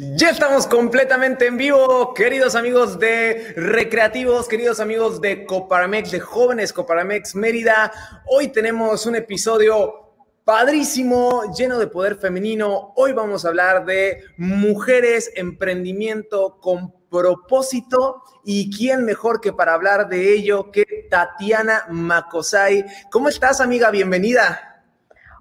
Ya estamos completamente en vivo, queridos amigos de Recreativos, queridos amigos de Coparamex, de Jóvenes Coparamex Mérida. Hoy tenemos un episodio padrísimo, lleno de poder femenino. Hoy vamos a hablar de mujeres, emprendimiento con propósito y quién mejor que para hablar de ello que Tatiana Macosay. ¿Cómo estás, amiga? Bienvenida.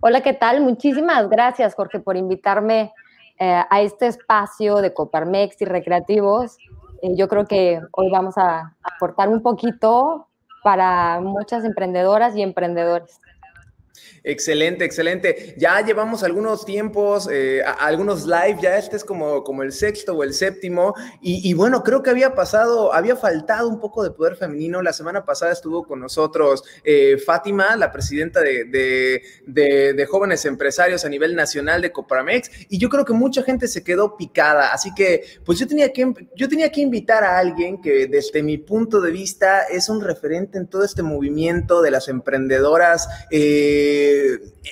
Hola, ¿qué tal? Muchísimas gracias, Jorge, por invitarme eh, a este espacio de Coparmex y recreativos. Eh, yo creo que hoy vamos a aportar un poquito para muchas emprendedoras y emprendedores. Excelente, excelente. Ya llevamos algunos tiempos, eh, algunos live, ya este es como, como el sexto o el séptimo. Y, bueno, creo que había pasado, había faltado un poco de poder femenino. La semana pasada estuvo con nosotros eh, Fátima, la presidenta de, de, jóvenes empresarios a nivel nacional de Copramex. Y yo creo que mucha gente se quedó picada. Así que, pues yo tenía que, yo tenía que invitar a alguien que desde mi punto de vista es un referente en todo este movimiento de las emprendedoras. Eh,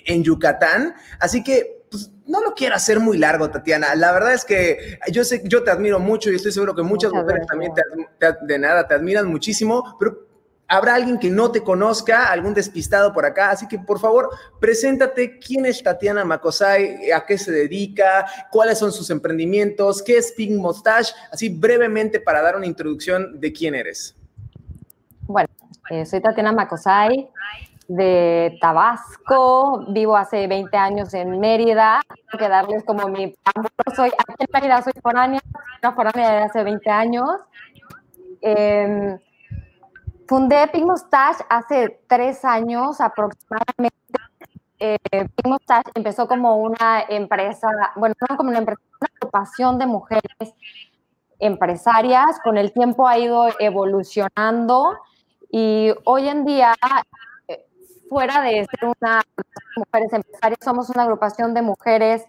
en Yucatán. Así que pues, no lo quiero hacer muy largo, Tatiana. La verdad es que yo sé, yo te admiro mucho y estoy seguro que muchas mujeres también de nada te admiran muchísimo, pero habrá alguien que no te conozca, algún despistado por acá. Así que por favor, preséntate quién es Tatiana Macosay, a qué se dedica, cuáles son sus emprendimientos, qué es Pink Mustache, así brevemente para dar una introducción de quién eres. Bueno, eh, soy Tatiana Macosay de Tabasco, vivo hace 20 años en Mérida, tengo que darles como mi... Soy, aquí en Mérida soy foránea, una foránea de hace 20 años. Em, fundé Pink Mustache hace tres años aproximadamente. Eh, Pink Mustache empezó como una empresa, bueno, no como una empresa, una agrupación de mujeres empresarias. Con el tiempo ha ido evolucionando y hoy en día fuera de ser una mujeres empresarias, somos una agrupación de mujeres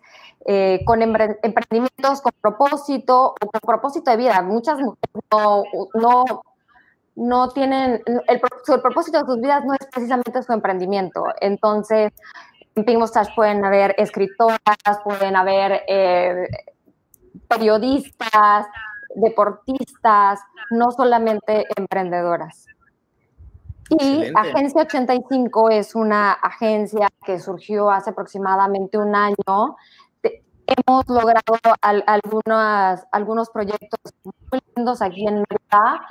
eh, con emprendimientos con propósito o con propósito de vida. Muchas mujeres no, no, no tienen, el, propósito de sus vidas no es precisamente su emprendimiento. Entonces, en Pink pueden haber escritoras, pueden haber eh, periodistas, deportistas, no solamente emprendedoras. Y Agencia 85 es una agencia que surgió hace aproximadamente un año. Hemos logrado algunas, algunos proyectos muy lindos aquí en Mérida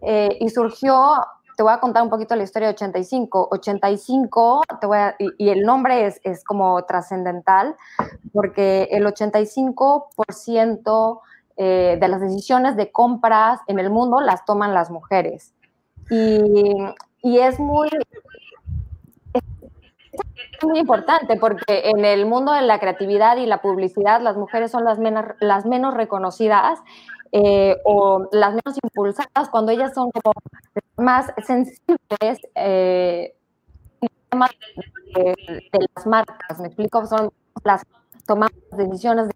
eh, y surgió, te voy a contar un poquito la historia de 85. 85, te voy y, el nombre es, es como trascendental porque el 85% eh, de las decisiones de compras en el mundo las toman las mujeres. Y y es muy, muy importante porque en el mundo de la creatividad y la publicidad las mujeres son las menos, las menos reconocidas eh, o las menos impulsadas cuando ellas son como más sensibles eh, de, las marcas. Me explico, son las tomamos decisiones de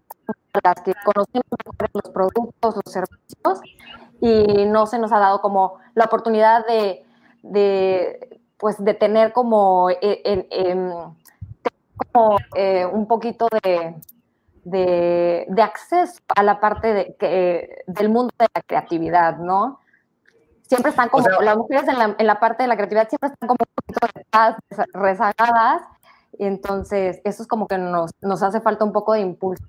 las que conocemos los productos, los servicios y no se nos ha dado como la oportunidad de de, pues, de tener como, eh, eh, un poquito de, de, acceso a la parte de, del mundo de la creatividad, ¿no? Siempre están como, las mujeres en la, en la, parte de la creatividad siempre están como un poquito rezagadas, y entonces eso es como que nos, nos hace falta un poco de impulso.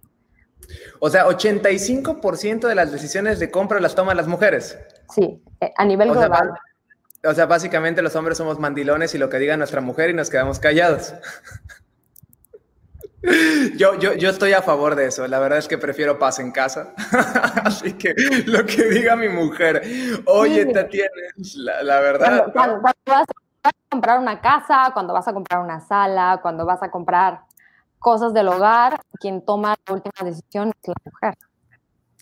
O sea, 85% de las decisiones de compra las toman las mujeres. Sí, eh, a nivel global. O sea, básicamente los hombres somos mandilones y lo que diga nuestra mujer y nos quedamos callados. Yo, yo, yo estoy a favor de eso. La verdad es que prefiero paz en casa. Así que lo que diga mi mujer. Oye, te tienes, la, verdad. Cuando, vas a comprar una casa, cuando vas a comprar una sala, cuando vas a comprar cosas del hogar, quien toma la última decisión es la mujer.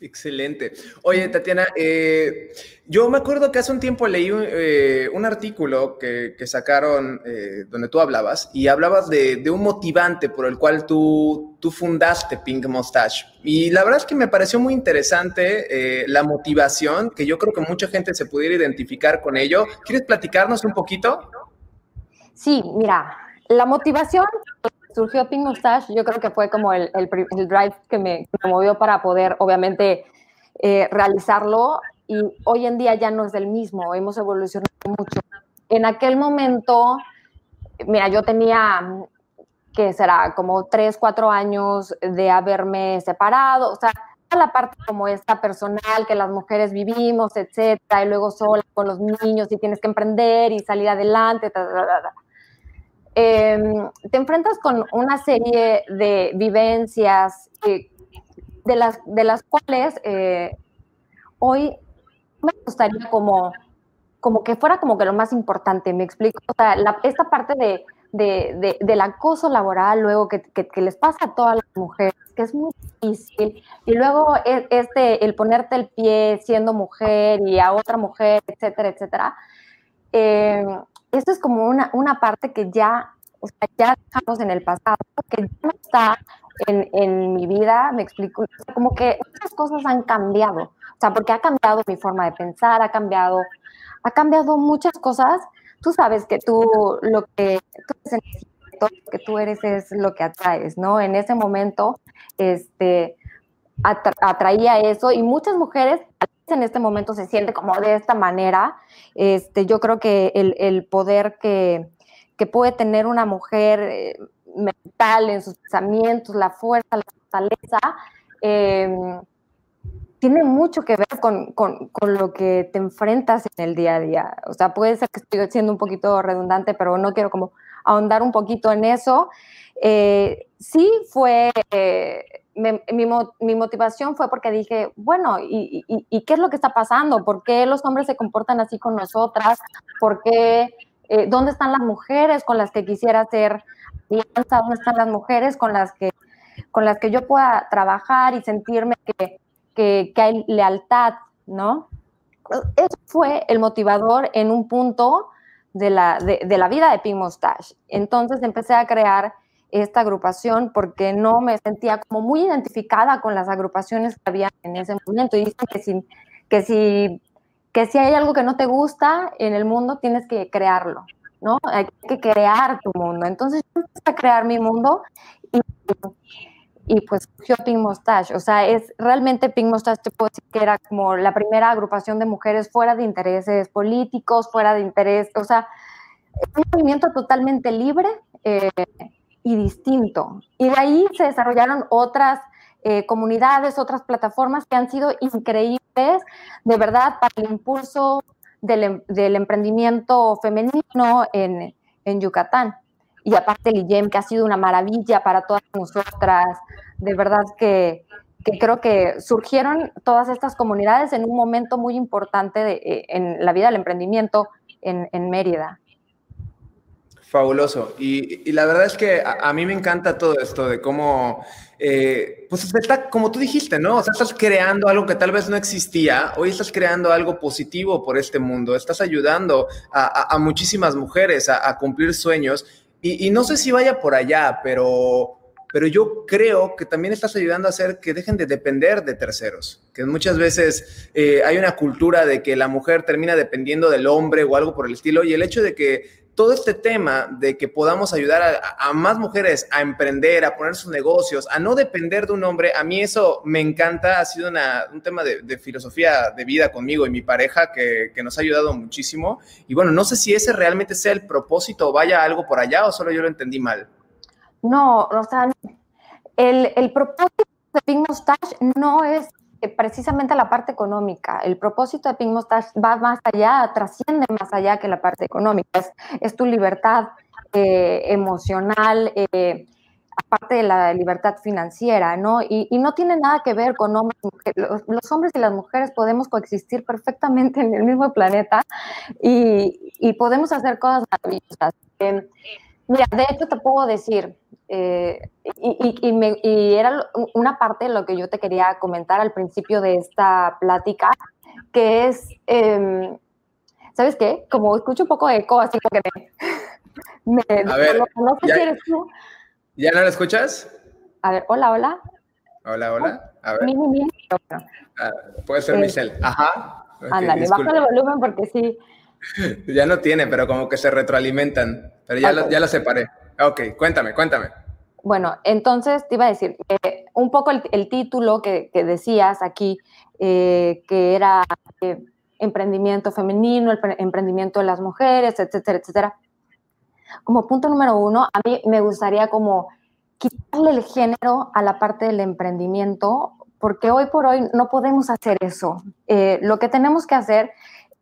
Excelente. Oye, Tatiana, eh, yo me acuerdo que hace un tiempo leí un, eh, artículo que, sacaron eh, donde tú hablabas y hablabas de, un motivante por el cual tú, tú fundaste Pink Mustache. Y la verdad es que me pareció muy interesante la motivación, que yo creo que mucha gente se pudiera identificar con ello. ¿Quieres platicarnos un poquito? Sí, mira, la motivación surgió Pink Mustache, yo creo que fue como el, el, drive que me, movió para poder, obviamente, eh, realizarlo. Y hoy en día ya no es el mismo, hemos evolucionado mucho. En aquel momento, mira, yo tenía, que será como tres, cuatro años de haberme separado, o sea, la parte como esta personal que las mujeres vivimos, etcétera, y luego sola con los niños y tienes que emprender y salir adelante, em, te enfrentas con una serie de vivencias de, las, de las cuales eh, hoy me gustaría como, como que fuera como que lo más importante, me explico, o sea, esta parte de, de, del acoso laboral luego que, que les pasa a todas las mujeres que es muy difícil. Y luego e, este, el ponerte el pie siendo mujer y a otra mujer, etcétera, etcétera. Esto es como una, una parte que ya, o sea, ya dejamos en el pasado, que ya no está en, en mi vida, me explico, como que muchas cosas han cambiado, o sea, porque ha cambiado mi forma de pensar, ha cambiado, ha cambiado muchas cosas. Tú sabes que tú lo que tú que tú eres es lo que atraes, ¿no? En ese momento, este, atraía eso y muchas mujeres en este momento se sienten como de esta manera. Este, yo creo que el, poder que, puede tener una mujer eh, mental en sus pensamientos, la fuerza, la fortaleza, em, tiene mucho que ver con, con, lo que te enfrentas en el día a día. O sea, puede ser que estoy siendo un poquito redundante, pero no quiero como ahondar un poquito en eso. Eh, sí fue, mi, motivación fue porque dije, bueno, ¿y, qué es lo que está pasando? ¿Por qué los hombres se comportan así con nosotras? ¿Por qué? Eh, ¿Dónde están las mujeres con las que quisiera ser alianza? ¿Dónde están las mujeres con las que, con las que yo pueda trabajar y sentirme que, que, que hay lealtad, ¿no? Eso fue el motivador en un punto de la, de, la vida de Pink Mustache. Entonces empecé a crear esta agrupación porque no me sentía como muy identificada con las agrupaciones que había en ese momento. Y dicen que si, que si, que si hay algo que no te gusta en el mundo, tienes que crearlo, ¿no? Hay que crear tu mundo. Entonces yo empecé a crear mi mundo y, y pues surgió Pink Mustache. O sea, es realmente Pink Mustache, te decir que era como la primera agrupación de mujeres fuera de intereses políticos, fuera de interés, o sea, un movimiento totalmente libre eh, y distinto. Y de ahí se desarrollaron otras eh, comunidades, otras plataformas que han sido increíbles, de verdad, para el impulso del, em, del emprendimiento femenino en, en Yucatán y aparte el IEM, que ha sido una maravilla para todas nosotras. De verdad que, creo que surgieron todas estas comunidades en un momento muy importante de, eh, en la vida del emprendimiento en, Mérida. Fabuloso. Y, la verdad es que a, mí me encanta todo esto de cómo, eh, pues está, como tú dijiste, ¿no? O sea, estás creando algo que tal vez no existía, hoy estás creando algo positivo por este mundo, estás ayudando a, muchísimas mujeres a, cumplir sueños y, no sé si vaya por allá, pero, pero yo creo que también estás ayudando a hacer que dejen de depender de terceros, que muchas veces eh, hay una cultura de que la mujer termina dependiendo del hombre o algo por el estilo, y el hecho de que todo este tema de que podamos ayudar a, más mujeres a emprender, a poner sus negocios, a no depender de un hombre, a mí eso me encanta, ha sido un tema de, filosofía de vida conmigo y mi pareja que, nos ha ayudado muchísimo. Y bueno, no sé si ese realmente sea el propósito o vaya algo por allá o solo yo lo entendí mal. No, o sea, el, el propósito de Pink Mustache no es precisamente la parte económica. El propósito de Pink Mustache va más allá, trasciende más allá que la parte económica. Es, tu libertad eh, emocional, eh, aparte de la libertad financiera, ¿no? Y, no tiene nada que ver con hombres y mujeres. Los, hombres y las mujeres podemos coexistir perfectamente en el mismo planeta y, podemos hacer cosas maravillosas. mira, de hecho te puedo decir, eh, y, era una parte de lo que yo te quería comentar al principio de esta plática, que es, em, ¿sabes qué? Como escucho un poco de eco, así que me... a ver, no, sé ya, si eres tú. ¿Ya no lo escuchas? A ver, hola, hola. Hola, hola. A ver. Ah, puede ser eh, Michelle. Ajá. Ándale, baja el volumen porque sí. Ya no tiene, pero como que se retroalimentan. Pero ya, lo, ya lo separé. Ok, cuéntame, cuéntame. Bueno, entonces te iba a decir, eh, un poco el, título que, decías aquí, eh, que era eh, emprendimiento femenino, el emprendimiento de las mujeres, etcétera, etcétera. Como punto número uno, a mí me gustaría como quitarle el género a la parte del emprendimiento, porque hoy por hoy no podemos hacer eso. lo que tenemos que hacer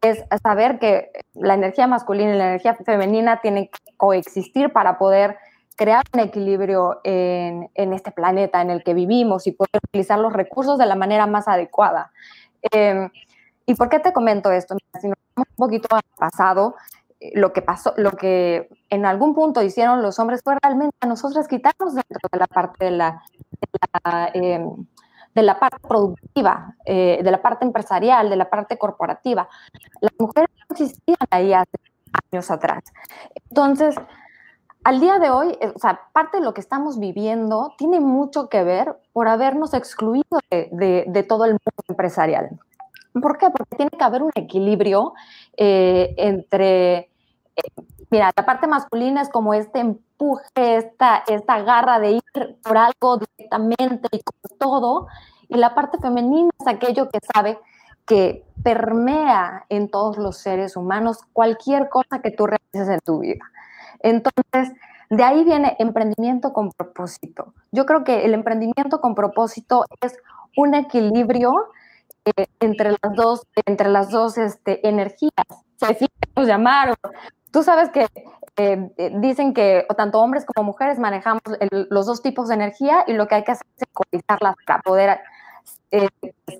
es saber que la energía masculina y la energía femenina tienen que coexistir para poder crear un equilibrio en, este planeta en el que vivimos y poder utilizar los recursos de la manera más adecuada. Em, ¿Y por qué te comento esto? Si nos vamos un poquito al pasado, eh, lo que pasó, lo que en algún punto hicieron los hombres fue realmente a nosotros quitarnos dentro de la parte de la, de la, em, parte productiva, eh, de la parte empresarial, de la parte corporativa. Las mujeres no existían ahí hace años atrás. Entonces, al día de hoy, eh, o sea, parte de lo que estamos viviendo tiene mucho que ver por habernos excluido de, todo el mundo empresarial. ¿Por qué? Porque tiene que haber un equilibrio eh, entre, eh, mira, la parte masculina es como este empuje, esta, esta garra de ir por algo directamente y todo, y la parte femenina es aquello que sabe que permea en todos los seres humanos cualquier cosa que tú realices en tu vida. Entonces, de ahí viene emprendimiento con propósito. Yo creo que el emprendimiento con propósito es un equilibrio eh, entre las dos, entre las dos este, energías. Se llamar. Tú sabes que eh, eh, dicen que tanto hombres como mujeres manejamos los dos tipos de energía y lo que hay que hacer es ecualizarlas para poder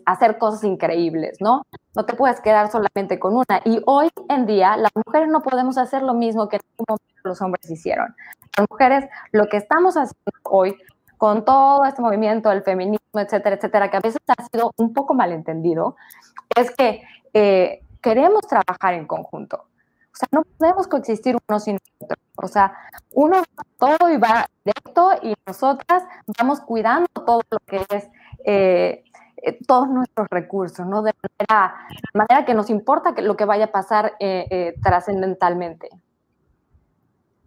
hacer cosas increíbles, ¿no? No te puedes quedar solamente con una. Y hoy en día las mujeres no podemos hacer lo mismo que los hombres hicieron. Las mujeres lo que estamos haciendo hoy con todo este movimiento del feminismo, etcétera, etcétera, que a veces ha sido un poco malentendido, es que eh, queremos trabajar en conjunto. O sea, no podemos coexistir uno sin otro. O sea, uno todo y va directo y nosotras vamos cuidando todo lo que es eh, eh, todos nuestros recursos, ¿no? De manera, manera que nos importa que lo que vaya a pasar trascendentalmente.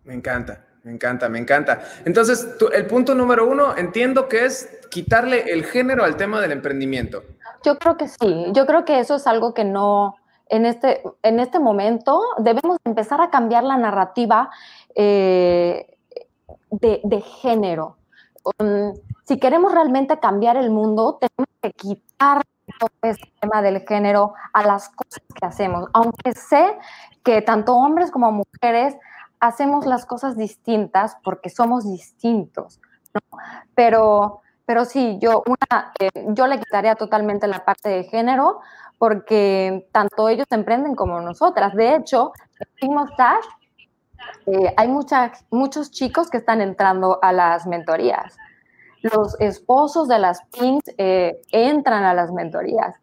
Me encanta, me encanta, me encanta. Entonces, el punto número uno, entiendo que es quitarle el género al tema del emprendimiento. Yo creo que sí, yo creo que eso es algo que no, en este, en este momento debemos empezar a cambiar la narrativa de, de, género. Si queremos realmente cambiar el mundo, tenemos que quitar todo este tema del género a las cosas que hacemos. Aunque sé que tanto hombres como mujeres hacemos las cosas distintas porque somos distintos. Pero, pero sí, yo, eh, yo le quitaría totalmente la parte de género porque tanto ellos emprenden como nosotras. De hecho, en Mustache eh, hay muchas, muchos chicos que están entrando a las mentorías los esposos de las PINs eh, entran a las mentorías.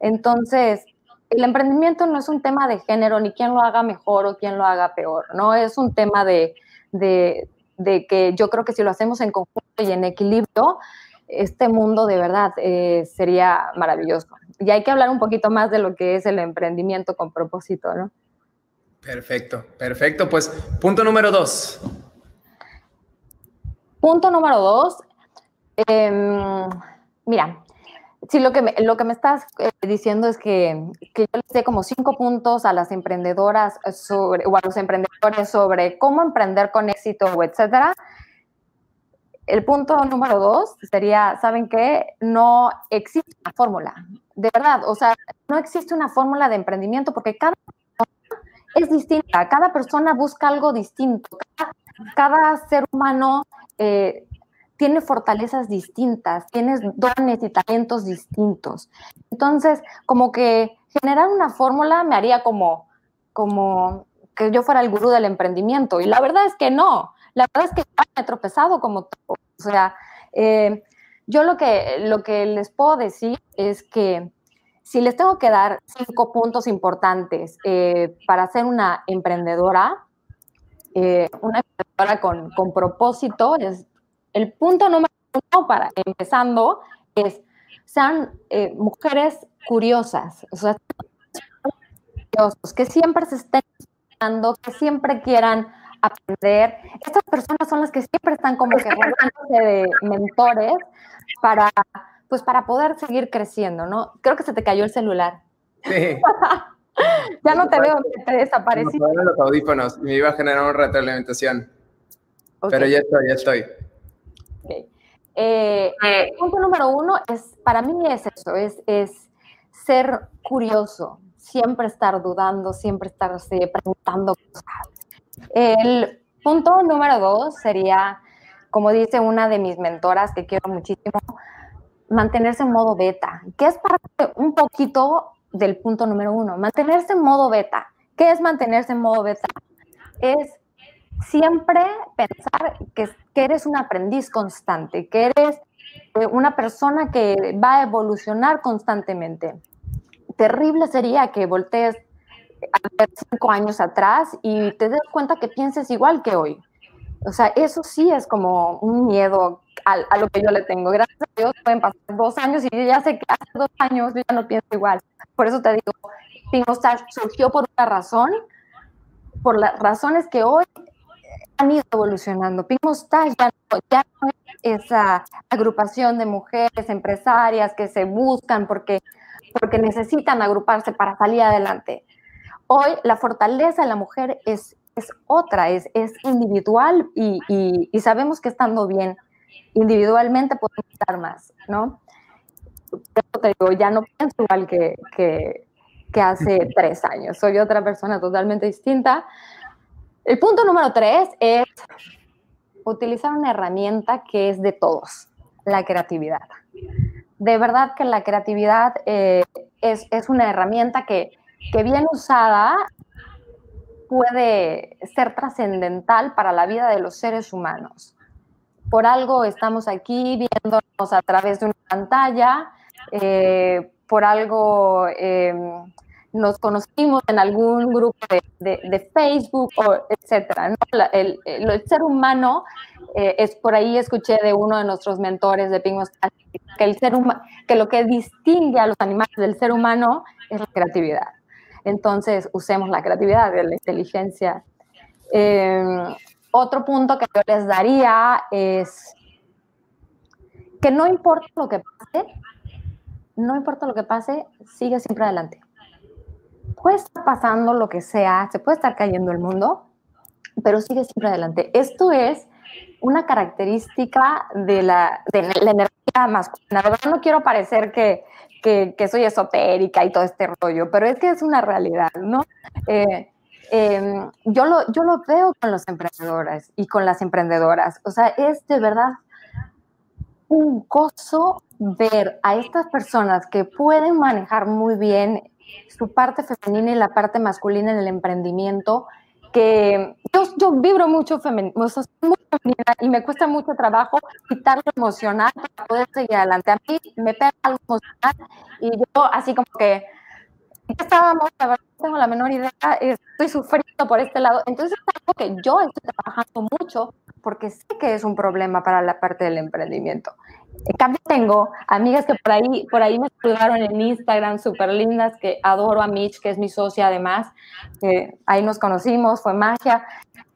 Entonces, el emprendimiento no es un tema de género, ni quién lo haga mejor o quién lo haga peor, ¿no? Es un tema de, que yo creo que si lo hacemos en conjunto y en equilibrio, este mundo de verdad eh, sería maravilloso. Y hay que hablar un poquito más de lo que es el emprendimiento con propósito, ¿no? Perfecto, perfecto. Pues punto número dos. Punto número dos, Em, mira, si lo que me, lo que me estás eh, diciendo es que, que yo le dé como cinco puntos a las emprendedoras sobre, o a los emprendedores sobre cómo emprender con éxito etcétera. El punto número dos sería, ¿saben qué? No existe una fórmula, de verdad, o sea, no existe una fórmula de emprendimiento porque cada persona es distinta, cada persona busca algo distinto, cada, ser humano eh, tiene fortalezas distintas, tienes dones y talentos distintos. Entonces, como que generar una fórmula me haría como, como que yo fuera el gurú del emprendimiento. Y la verdad es que no. La verdad es que me he tropezado como todo. O sea, eh, yo lo que, lo que les puedo decir es que si les tengo que dar cinco puntos importantes eh, para ser una emprendedora, eh, una emprendedora con, con propósito, es el punto número uno para empezando es sean eh, mujeres curiosas, o sea, que siempre se estén que siempre quieran aprender. estas personas son las que siempre están como que de mentores para, pues para poder seguir creciendo, ¿no? Creo que se te cayó el celular. Sí. ya no te veo, te desapareciste. No, los audífonos, me iba a generar una retroalimentación. Pero ya estoy, ya estoy. Okay. Eh, eh, punto número uno es, para mí es eso, es, es ser curioso, siempre estar dudando, siempre estar preguntando cosas. El punto número dos sería, como dice una de mis mentoras que quiero muchísimo, mantenerse en modo beta, que es parte un poquito del punto número uno, mantenerse en modo beta. ¿Qué es mantenerse en modo beta? Es siempre pensar que, que eres un aprendiz constante, que eres eh, una persona que va a evolucionar constantemente. Terrible sería que voltees a cinco años atrás y te des cuenta que pienses igual que hoy. O sea, eso sí es como un miedo a, lo que yo le tengo. Gracias a Dios pueden pasar dos años y ya sé que hace dos años yo ya no pienso igual. Por eso te digo, Pinostar surgió por una razón, por las razones que hoy han ido evolucionando. Pinostar ya no, ya no es esa agrupación de mujeres empresarias que se buscan porque, porque necesitan agruparse para salir adelante. Hoy la fortaleza de la mujer es es otra, es, es individual y, y, sabemos que estando bien individualmente podemos estar más, ¿no? te digo, ya no pienso igual que, que, que hace tres años, soy otra persona totalmente distinta. El punto número tres es utilizar una herramienta que es de todos, la creatividad. De verdad que la creatividad eh, es, es, una herramienta que, que bien usada puede ser trascendental para la vida de los seres humanos. Por algo estamos aquí viéndonos a través de una pantalla, eh, por algo em, nos conocimos en algún grupo de, Facebook, o etcétera. El, ser humano, eh, es por ahí escuché de uno de nuestros mentores de Pingos que, el ser que lo que distingue a los animales del ser humano es la creatividad. Entonces, usemos la creatividad, la inteligencia. Em, otro punto que yo les daría es que no importa lo que pase, no importa lo que pase, sigue siempre adelante. Puede estar pasando lo que sea, se puede estar cayendo el mundo, pero sigue siempre adelante. Esto es una característica de la, de la energía masculina. no quiero parecer que, que, soy esotérica y todo este rollo, pero es que es una realidad, ¿no? Eh, em, yo, lo, yo lo veo con los emprendedores y con las emprendedoras. O sea, es de verdad un gozo ver a estas personas que pueden manejar muy bien su parte femenina y la parte masculina en el emprendimiento que yo, yo vibro mucho femenina y me cuesta mucho trabajo quitar lo emocional para poder seguir adelante. A mí me pega algo emocional y yo así como que estábamos, la verdad no tengo la menor idea, estoy sufriendo por este lado. Entonces es algo que yo estoy trabajando mucho porque sé que es un problema para la parte del emprendimiento. En cambio, tengo amigas que por ahí, por ahí me saludaron en Instagram, súper lindas, que adoro a Mitch, que es mi socia además. ahí nos conocimos, fue magia.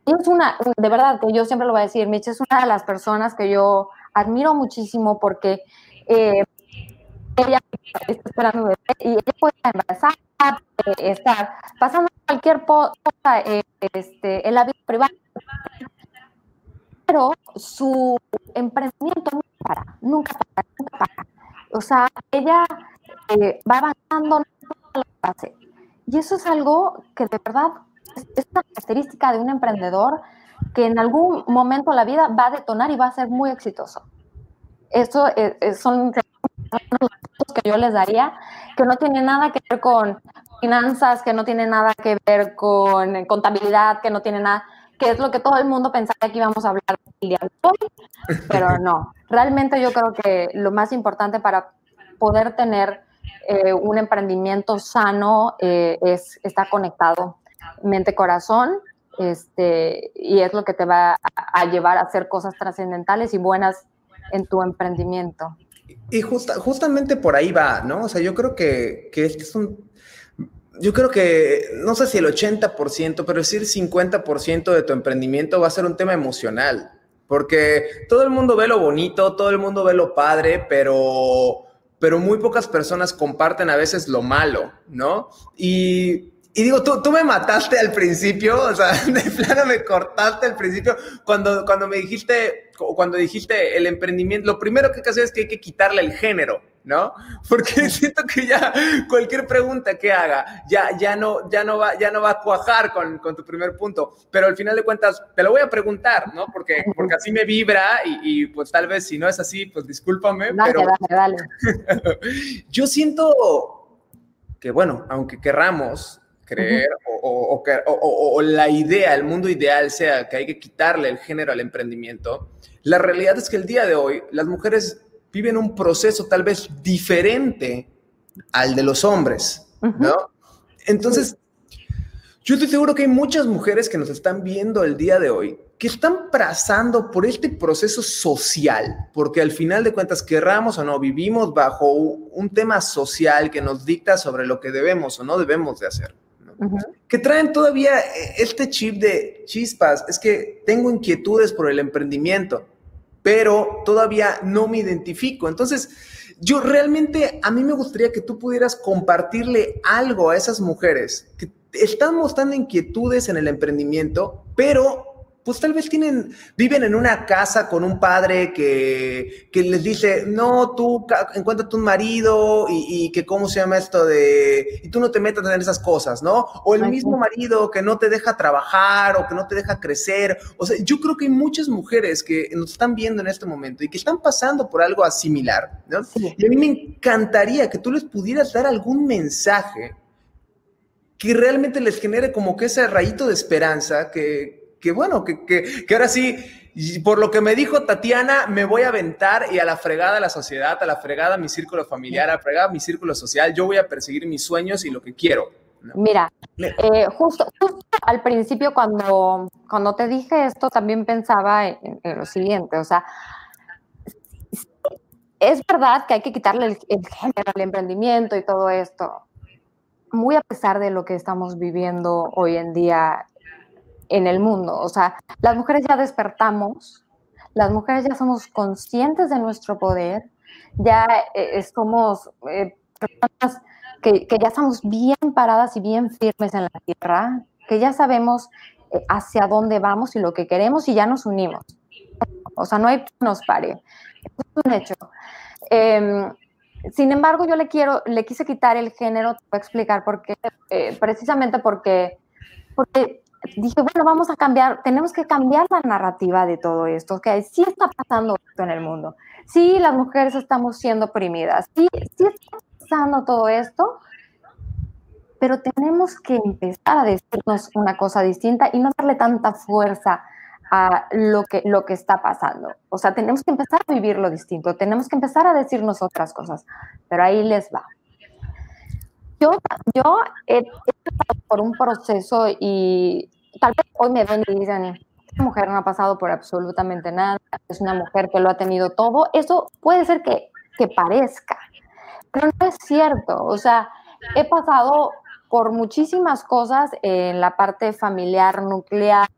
Es una, de verdad, que yo siempre lo voy a decir, Mitch es una de las personas que yo admiro muchísimo porque eh, ella está esperando un bebé y ella puede estar embarazada, estar pasando cualquier cosa eh, este, en la vida privada. Pero su emprendimiento para, nunca para, nunca para. O sea, ella eh, va avanzando que hace. Y eso es algo que de verdad es, una característica de un emprendedor que en algún momento de la vida va a detonar y va a ser muy exitoso. Eso son los que yo les daría, que no tiene nada que ver con finanzas, que no tiene nada que ver con contabilidad, que no tiene nada, que es lo que todo el mundo pensaba que íbamos a hablar pero no. Realmente yo creo que lo más importante para poder tener eh, un emprendimiento sano eh, es estar conectado mente-corazón, este, y es lo que te va a, llevar a hacer cosas trascendentales y buenas en tu emprendimiento. Y justa, justamente por ahí va, ¿no? O sea, yo creo que, que este es un yo creo que, no sé si el 80%, pero decir 50% de tu emprendimiento va a ser un tema emocional, porque todo el mundo ve lo bonito, todo el mundo ve lo padre, pero, pero muy pocas personas comparten a veces lo malo, ¿no? Y y digo, tú, tú me mataste al principio, o sea, de plano me cortaste al principio cuando, cuando me dijiste, cuando dijiste el emprendimiento, lo primero que hay que hacer es que hay que quitarle el género, ¿no? Porque siento que ya cualquier pregunta que haga ya, ya, no, ya, no, va, ya no va a cuajar con, con tu primer punto, pero al final de cuentas te lo voy a preguntar, ¿no? Porque, porque así me vibra y, y pues tal vez si no es así, pues discúlpame, dale, pero dale, dale. yo siento que, bueno, aunque querramos, creer o, o, la idea, el mundo ideal sea que hay que quitarle el género al emprendimiento, la realidad es que el día de hoy las mujeres viven un proceso tal vez diferente al de los hombres, ¿no? Entonces, yo estoy seguro que hay muchas mujeres que nos están viendo el día de hoy que están pasando por este proceso social, porque al final de cuentas, querramos o no, vivimos bajo un tema social que nos dicta sobre lo que debemos o no debemos de hacer que traen todavía eh, este chip de chispas, es que tengo inquietudes por el emprendimiento, pero todavía no me identifico. Entonces, yo realmente, a mí me gustaría que tú pudieras compartirle algo a esas mujeres que están mostrando inquietudes en el emprendimiento, pero pues tal vez tienen, viven en una casa con un padre que, que les dice, no, tú encuéntrate un marido y, y, que cómo se llama esto de, y tú no te metas en esas cosas, ¿no? O el mismo marido que no te deja trabajar o que no te deja crecer. O sea, yo creo que hay muchas mujeres que nos están viendo en este momento y que están pasando por algo similar, ¿no? Y a mí me encantaría que tú les pudieras dar algún mensaje que realmente les genere como que ese rayito de esperanza que, que bueno, que, que, que, ahora sí, por lo que me dijo Tatiana, me voy a aventar y a la fregada la sociedad, a la fregada mi círculo familiar, a la fregada mi círculo social, yo voy a perseguir mis sueños y lo que quiero. Mira, eh, justo, justo, al principio cuando, cuando te dije esto, también pensaba en, en, lo siguiente, o sea, es verdad que hay que quitarle el, el género al emprendimiento y todo esto, muy a pesar de lo que estamos viviendo hoy en día en el mundo. O sea, las mujeres ya despertamos, las mujeres ya somos conscientes de nuestro poder, ya eh, somos eh, personas que, que, ya estamos bien paradas y bien firmes en la tierra, que ya sabemos eh, hacia dónde vamos y lo que queremos y ya nos unimos. O sea, no hay que nos pare. Es un hecho. Eh, sin embargo, yo le quiero, le quise quitar el género, te voy a explicar por qué, eh, precisamente porque, porque dije, bueno, vamos a cambiar, tenemos que cambiar la narrativa de todo esto, que sí está pasando esto en el mundo, sí las mujeres estamos siendo oprimidas, sí, sí está pasando todo esto, pero tenemos que empezar a decirnos una cosa distinta y no darle tanta fuerza a lo que, lo que está pasando. O sea, tenemos que empezar a vivir lo distinto, tenemos que empezar a decirnos otras cosas, pero ahí les va. Yo, yo he, pasado por un proceso y tal vez hoy me ven y dicen, esta mujer no ha pasado por absolutamente nada, es una mujer que lo ha tenido todo. Eso puede ser que, que parezca, pero no es cierto. O sea, he pasado por muchísimas cosas en la parte familiar nuclear,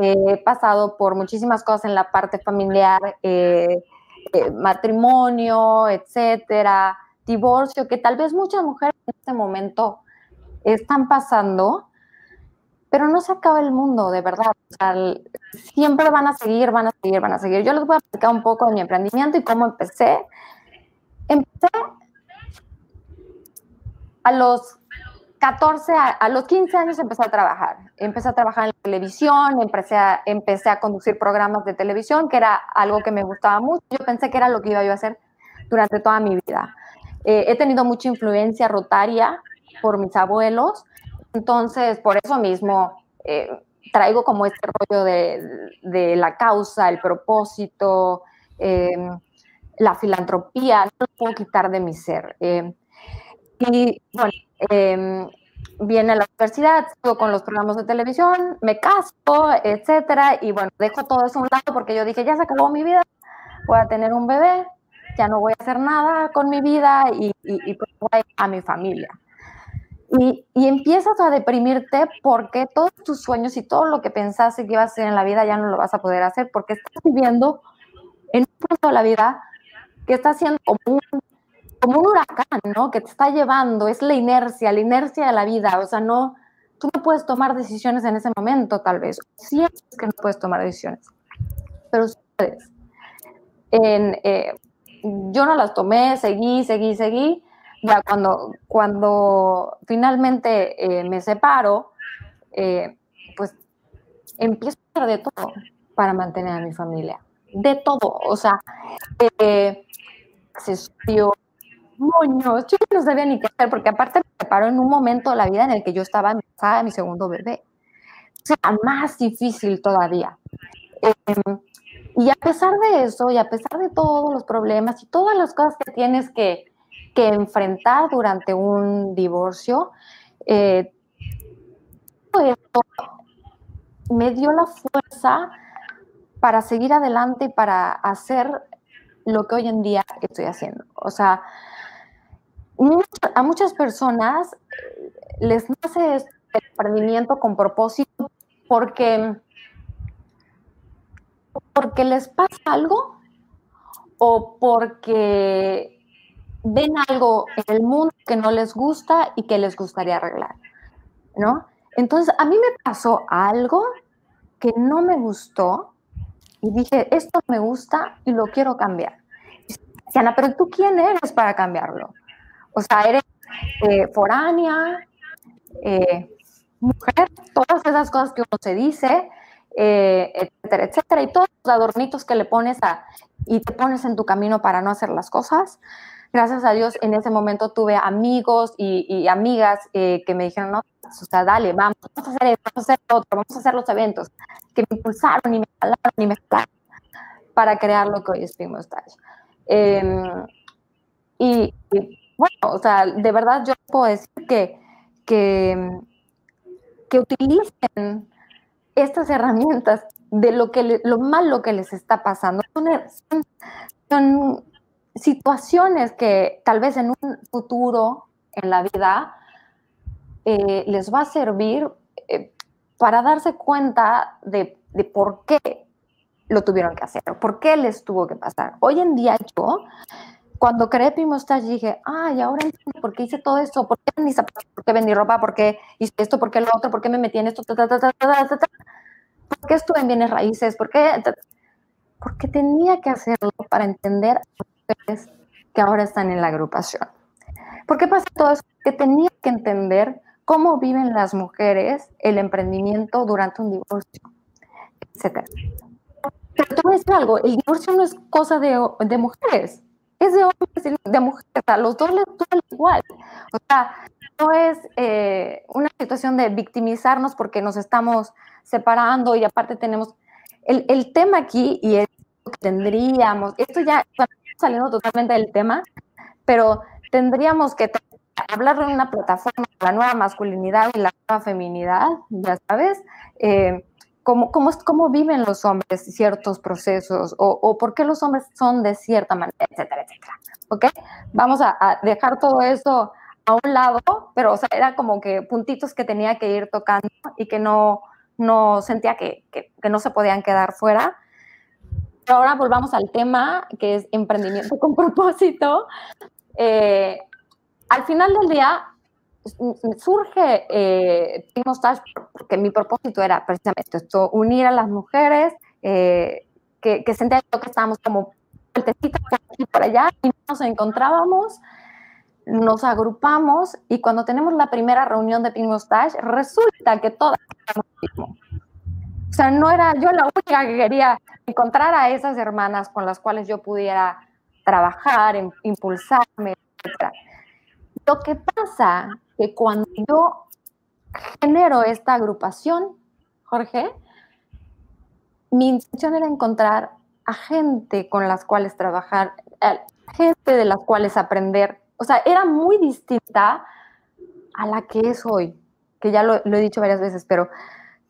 he pasado por muchísimas cosas en la parte familiar, eh, eh, matrimonio, etcétera, divorcio, que tal vez muchas mujeres en este momento están pasando, pero no se acaba el mundo, de verdad. Siempre van a seguir, van a seguir, van a seguir. Yo les voy a explicar un poco de mi emprendimiento y cómo empecé. Empecé a los 14, a, a, los 15 años empecé a trabajar. Empecé a trabajar en la televisión, empecé a, empecé a conducir programas de televisión, que era algo que me gustaba mucho. Yo pensé que era lo que iba yo a hacer durante toda mi vida. Eh, he tenido mucha influencia rotaria por mis abuelos entonces, por eso mismo eh, traigo como este rollo de, de, la causa, el propósito, eh, la filantropía, no lo puedo quitar de mi ser. Eh, y bueno, em, viene a la universidad, sigo con los programas de televisión, me caso, etcétera, y bueno, dejo todo eso a un lado porque yo dije, ya se acabó mi vida, voy a tener un bebé, ya no voy a hacer nada con mi vida y, y, y pues voy a mi familia. Y, y, empiezas a deprimirte porque todos tus sueños y todo lo que pensaste que ibas a hacer en la vida ya no lo vas a poder hacer porque estás viviendo en un punto de la vida que está siendo como un, como un huracán, ¿no? Que te está llevando, es la inercia, la inercia de la vida, o sea, no, tú no puedes tomar decisiones en ese momento, tal vez. Sí es que no puedes tomar decisiones, pero puedes. En, eh, yo no las tomé, seguí, seguí, seguí. Ya cuando, cuando finalmente eh, me separo, eh, pues empiezo a hacer de todo para mantener a mi familia. De todo. O sea, eh, accesorios, moños. Yo no sabía ni qué hacer, porque aparte me separó en un momento de la vida en el que yo estaba embarazada de mi segundo bebé. O sea, más difícil todavía. Em, y a pesar de eso, y a pesar de todos los problemas y todas las cosas que tienes que, que enfrentar durante un divorcio, eh, esto me dio la fuerza para seguir adelante y para hacer lo que hoy en día estoy haciendo. O sea, a muchas personas les nace este emprendimiento con propósito porque, porque les pasa algo o porque ven algo en el mundo que no les gusta y que les gustaría arreglar, ¿no? Entonces, a mí me pasó algo que no me gustó y dije, esto me gusta y lo quiero cambiar. Ana, pero tú quién eres para cambiarlo? O sea, eres eh, foránea, eh, mujer, todas esas cosas que uno se dice, eh, etcétera, etcétera, y todos los adornitos que le pones a, y te pones en tu camino para no hacer las cosas. Gracias a Dios, en ese momento tuve amigos y, amigas que me dijeron, no, o sea, dale, vamos, vamos a hacer esto, vamos a hacer otro, vamos a hacer los eventos, que me impulsaron y me jalaron y me jalaron para crear lo que hoy es Primo em, y, bueno, o sea, de verdad yo puedo decir que, que, que utilicen estas herramientas de lo, que lo malo que les está pasando. Son, situaciones que tal vez en un futuro en la vida eh, les va a servir eh, para darse cuenta de, de, por qué lo tuvieron que hacer, por qué les tuvo que pasar. Hoy en día yo cuando creé Pimostage dije, ay, ahora entiendo por qué hice todo esto, por qué vendí zapatos, por qué vendí ropa, por qué hice esto, por qué lo otro, por qué me metí en esto, ta, ta, ta, por qué estuve en bienes raíces, por qué, porque tenía que hacerlo para entender a ustedes que ahora están en la agrupación. ¿Por qué pasa todo eso? Que tenía que entender cómo viven las mujeres el emprendimiento durante un divorcio, etc. Pero te voy a decir algo, el divorcio no es cosa de, de mujeres es de hombres y de mujeres, los dos les duele igual. O sea, no es eh, una situación de victimizarnos porque nos estamos separando y aparte tenemos... El, el tema aquí, y es que tendríamos, esto ya saliendo totalmente del tema, pero tendríamos que hablar de una plataforma, la nueva masculinidad y la nueva feminidad, ya sabes, eh, cómo, cómo, cómo viven los hombres ciertos procesos o, o, por qué los hombres son de cierta manera, etcétera, etcétera. ¿Ok? Vamos a, dejar todo eso a un lado, pero o sea, era como que puntitos que tenía que ir tocando y que no, no sentía que, que, que no se podían quedar fuera. Pero ahora volvamos al tema que es emprendimiento con propósito. Eh, al final del día, surge eh, porque mi propósito era precisamente esto, unir a las mujeres eh, que, que sentían que estábamos como por aquí por allá y nos encontrábamos, nos agrupamos y cuando tenemos la primera reunión de Pimostash, resulta que todas mismo. O sea, no era yo la única que quería encontrar a esas hermanas con las cuales yo pudiera trabajar, impulsarme, etc. Lo que pasa que cuando yo genero esta agrupación, Jorge, mi intención era encontrar a gente con las cuales trabajar, gente de las cuales aprender. O sea, era muy distinta a la que es hoy, que ya lo, lo he dicho varias veces, pero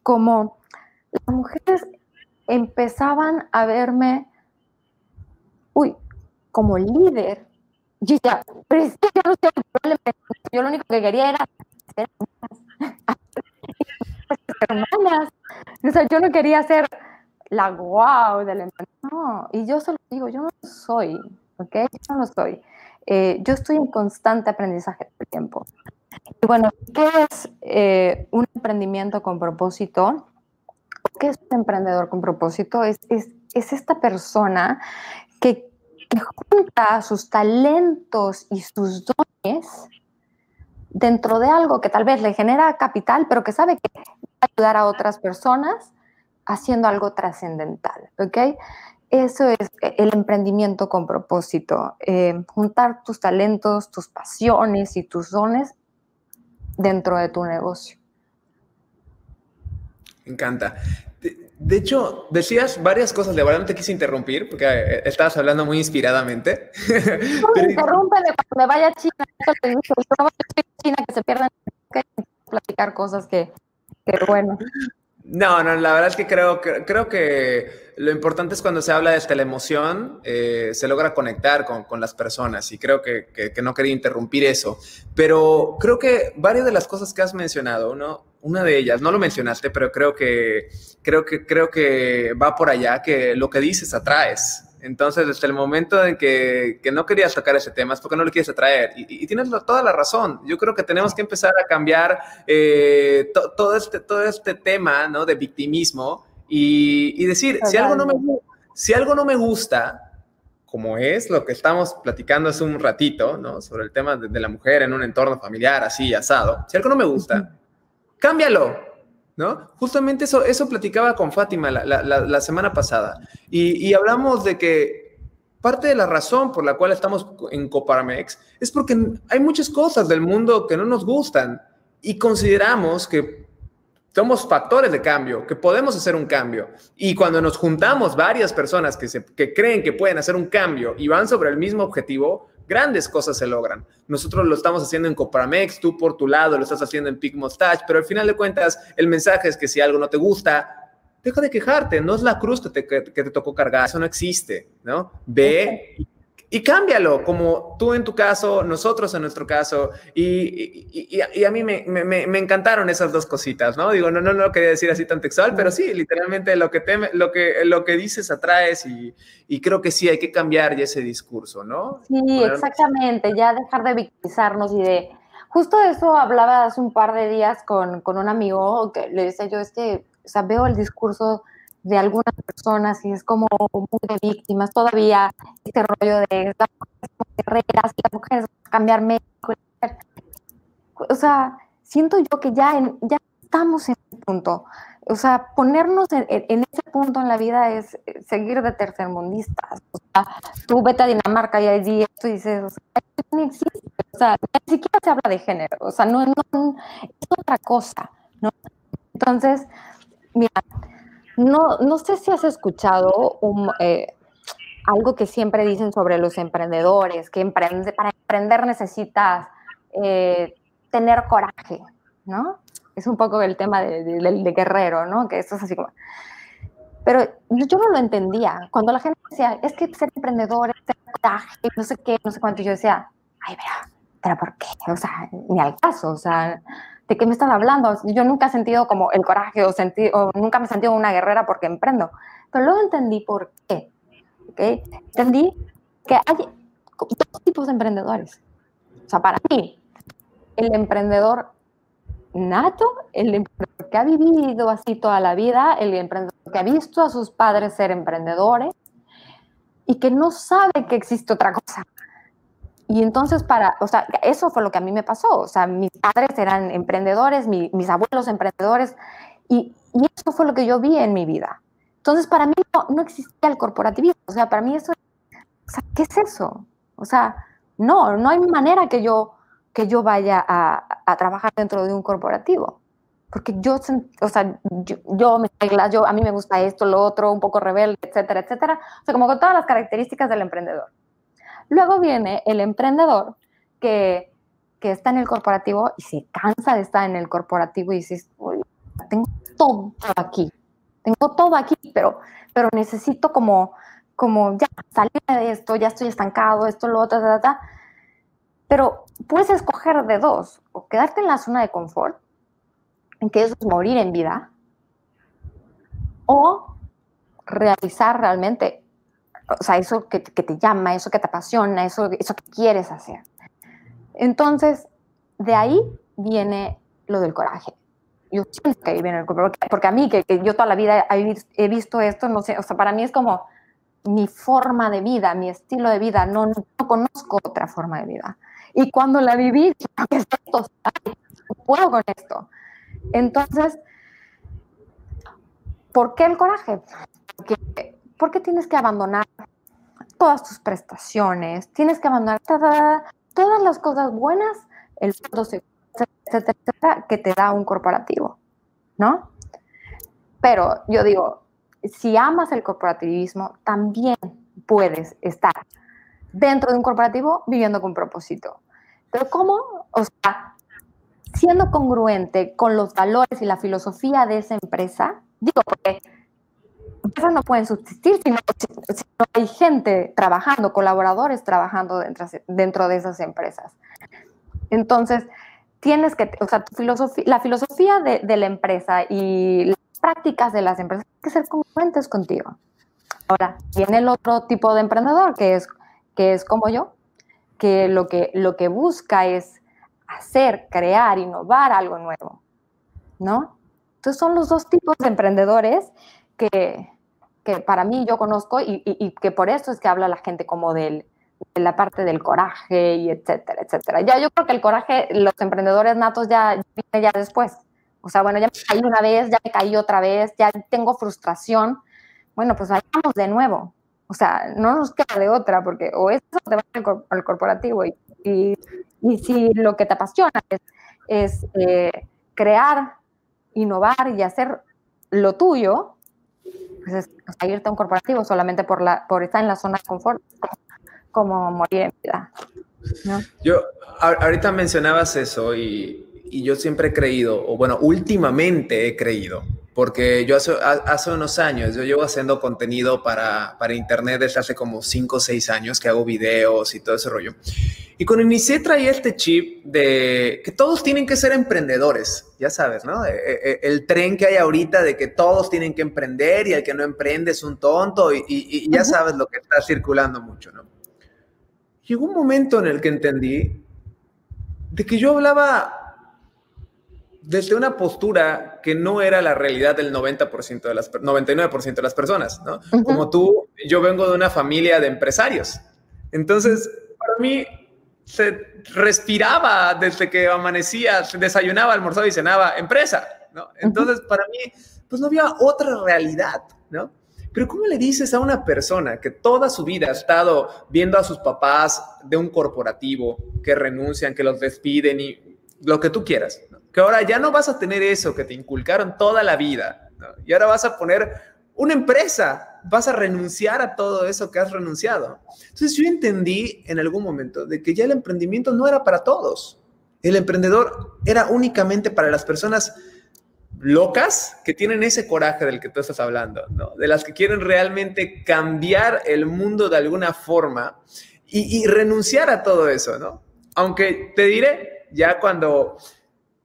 como las mujeres empezaban a verme, uy, como líder, yo ya, pero es que yo no sé, yo lo único que quería era ser hermanas. O sea, yo no quería ser la guau del No, y yo solo digo, yo no soy, ¿ok? Yo no soy. Eh, yo estoy en constante aprendizaje todo el tiempo. Y bueno, ¿qué es eh, un emprendimiento con propósito? ¿Qué es un emprendedor con propósito? Es, es, es esta persona que, que junta sus talentos y sus dones dentro de algo que tal vez le genera capital, pero que sabe que va a ayudar a otras personas haciendo algo trascendental. Eso es el emprendimiento con propósito, eh, juntar tus talentos, tus pasiones y tus dones dentro de tu negocio. Me encanta. De, hecho, decías varias cosas, de verdad no te quise interrumpir porque eh, estabas hablando muy inspiradamente. No me interrúmpeme cuando me vaya a China, no China que se pierdan, que platicar cosas que, que bueno. No, no, la verdad es que creo, que, creo que lo importante es cuando se habla de la emoción, eh, se logra conectar con, con, las personas y creo que, que, no quería interrumpir eso. Pero creo que varias de las cosas que has mencionado, ¿no? Una de ellas, no lo mencionaste, pero creo que, creo que, creo que va por allá, que lo que dices atraes. Entonces, desde el momento en que, que no querías tocar ese tema, es porque no lo quieres atraer. Y, tienes toda la razón. Yo creo que tenemos que empezar a cambiar eh, todo, este, todo este tema ¿no? de victimismo y, y decir, si algo, no me, si algo no me gusta, como es lo que estamos platicando hace un ratito, ¿no? Sobre el tema de, la mujer en un entorno familiar así, asado. Si algo no me gusta, cámbialo, ¿no? Justamente eso, eso platicaba con Fátima la, semana pasada y, hablamos de que parte de la razón por la cual estamos en Coparmex es porque hay muchas cosas del mundo que no nos gustan y consideramos que somos factores de cambio, que podemos hacer un cambio. Y cuando nos juntamos varias personas que, se, que creen que pueden hacer un cambio y van sobre el mismo objetivo, grandes cosas se logran. Nosotros lo estamos haciendo en Copramex, tú por tu lado lo estás haciendo en Pic Mustache, pero al final de cuentas el mensaje es que si algo no te gusta, deja de quejarte, no es la cruz que te, que te tocó cargar, eso no existe, ¿no? Ve y cámbialo, como tú en tu caso, nosotros en nuestro caso. Y, y, a mí me, me, me, encantaron esas dos cositas, ¿no? Digo, no, no, no lo quería decir así tan textual, pero sí, literalmente lo que, te, lo que, lo que dices atraes y, creo que sí hay que cambiar ya ese discurso, ¿no? Sí, exactamente, ya dejar de victimizarnos y de... Justo eso hablaba hace un par de días con, con un amigo que le decía yo, es que, o sea, veo el discurso de algunas personas y es como muy de víctimas todavía este rollo de las mujeres guerreras las mujeres cambiar México. O sea, siento yo que ya, ya estamos en ese punto. O sea, ponernos en, ese punto en la vida es seguir de tercermundistas. O sea, tú vete a Dinamarca y allí esto dices, o sea, no existe. O sea, ni siquiera se habla de género. O sea, no, no es otra cosa, ¿no? Entonces, mira, no, no sé si has escuchado eh, algo que siempre dicen sobre los emprendedores, que para emprender necesitas eh, tener coraje, ¿no? Es un poco el tema de, guerrero, ¿no? Que esto es así como... Pero yo no lo entendía. Cuando la gente decía, es que ser emprendedor es tener coraje, no sé qué, no sé cuánto, yo decía, ay, pero, pero ¿por qué? O sea, ni al caso, o sea, ¿de qué me están hablando? Yo nunca he sentido como el coraje o, nunca me he sentido una guerrera porque emprendo. Pero luego entendí por qué. ¿okay? Entendí que hay dos tipos de emprendedores. O sea, para mí, el emprendedor nato, el emprendedor que ha vivido así toda la vida, el emprendedor que ha visto a sus padres ser emprendedores y que no sabe que existe otra cosa. Y entonces para, o sea, eso fue lo que a mí me pasó. O sea, mis padres eran emprendedores, mis abuelos emprendedores, y, y, eso fue lo que yo vi en mi vida. Entonces para mí no, no, existía el corporativismo. O sea, para mí eso, o sea, ¿qué es eso? O sea, no, no hay manera que yo, que yo vaya a, a trabajar dentro de un corporativo. Porque yo, o sea, yo, yo, me, yo, a mí me gusta esto, lo otro, un poco rebelde, etcétera, etcétera. O sea, como con todas las características del emprendedor. Luego viene el emprendedor que, que está en el corporativo y se cansa de estar en el corporativo y dices, tengo todo aquí, tengo todo aquí, pero, necesito como, como ya salir de esto, ya estoy estancado, esto, lo otro, ta, ta, Pero puedes escoger de dos, o quedarte en la zona de confort, en que eso es morir en vida, o realizar realmente, o sea, eso que, te llama, eso que te apasiona, eso, eso que quieres hacer. Entonces, de ahí viene lo del coraje. Yo siento que ahí viene el coraje, porque a mí, que, yo toda la vida he visto esto, no sé, o sea, para mí es como mi forma de vida, mi estilo de vida, no, no conozco otra forma de vida. Y cuando la viví, ¿qué es esto? puedo con esto. Entonces, ¿por qué el coraje? Porque, porque tienes que abandonar todas tus prestaciones, tienes que abandonar todas las cosas buenas, el etcétera, que te da un corporativo, ¿no? Pero yo digo, si amas el corporativismo, también puedes estar dentro de un corporativo viviendo con propósito. Pero ¿cómo? O sea, siendo congruente con los valores y la filosofía de esa empresa, digo, porque empresas no pueden subsistir si no, hay gente trabajando, colaboradores trabajando dentro, dentro de esas empresas. Entonces, tienes que, o sea, la filosofía de, de, la empresa y las prácticas de las empresas tienen que ser congruentes contigo. Ahora, viene el otro tipo de emprendedor que es, que es como yo, que lo que, lo que busca es hacer, crear, innovar algo nuevo, ¿no? Entonces son los dos tipos de emprendedores que, que para mí yo conozco y, y, que por eso es que habla la gente como del, de la parte del coraje y etcétera, etcétera. Ya yo creo que el coraje, los emprendedores natos ya viene ya después. O sea, bueno, ya me caí una vez, ya me caí otra vez, ya tengo frustración. Bueno, pues vayamos de nuevo. O sea, no nos queda de otra, porque o eso te va al, corporativo y, y, y, si lo que te apasiona es, es eh, crear, innovar y hacer lo tuyo, pues es, irte a un corporativo solamente por, la, por estar en la zona de confort, como morir en vida. Yo, ahorita mencionabas eso y, y, yo siempre he creído, o bueno, últimamente he creído, porque yo hace, hace unos años, yo llevo haciendo contenido para, para internet desde hace como 5 o 6 años que hago videos y todo ese rollo. Y cuando inicié traía este chip de que todos tienen que ser emprendedores, ya sabes, ¿no? E, e, e, el, tren que hay ahorita de que todos tienen que emprender y el que no emprende es un tonto y, y ya sabes lo que está circulando mucho, ¿no? llegó un momento en el que entendí de que yo hablaba desde una postura que no era la realidad del 90% de las 99% de las personas, ¿no? Como tú, yo vengo de una familia de empresarios. Entonces, para mí se respiraba desde que amanecía, se desayunaba, almorzaba y cenaba empresa, ¿no? Entonces, para mí, pues no había otra realidad, ¿no? Pero ¿cómo le dices a una persona que toda su vida ha estado viendo a sus papás de un corporativo que renuncian, que los despiden y lo que tú quieras, que ahora ya no vas a tener eso que te inculcaron toda la vida y ahora vas a poner una empresa, vas a renunciar a todo eso que has renunciado? Entonces yo entendí en algún momento de que ya el emprendimiento no era para todos. El emprendedor era únicamente para las personas locas que tienen ese coraje del que tú estás hablando, ¿no? De las que quieren realmente cambiar el mundo de alguna forma y, renunciar a todo eso, ¿no? Aunque te diré, ya cuando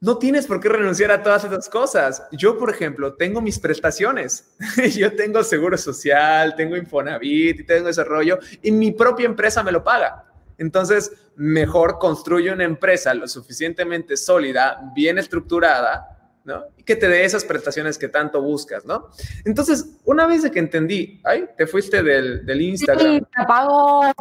no tienes por qué renunciar a todas esas cosas. Yo, por ejemplo, tengo mis prestaciones. Yo tengo seguro social, tengo Infonavit y tengo ese rollo y mi propia empresa me lo paga. Entonces, mejor construyo una empresa lo suficientemente sólida, bien estructurada, ¿no? Y que te dé esas prestaciones que tanto buscas, ¿no? Entonces, una vez de que entendí, ay, te fuiste del, del Instagram. Sí, te apago.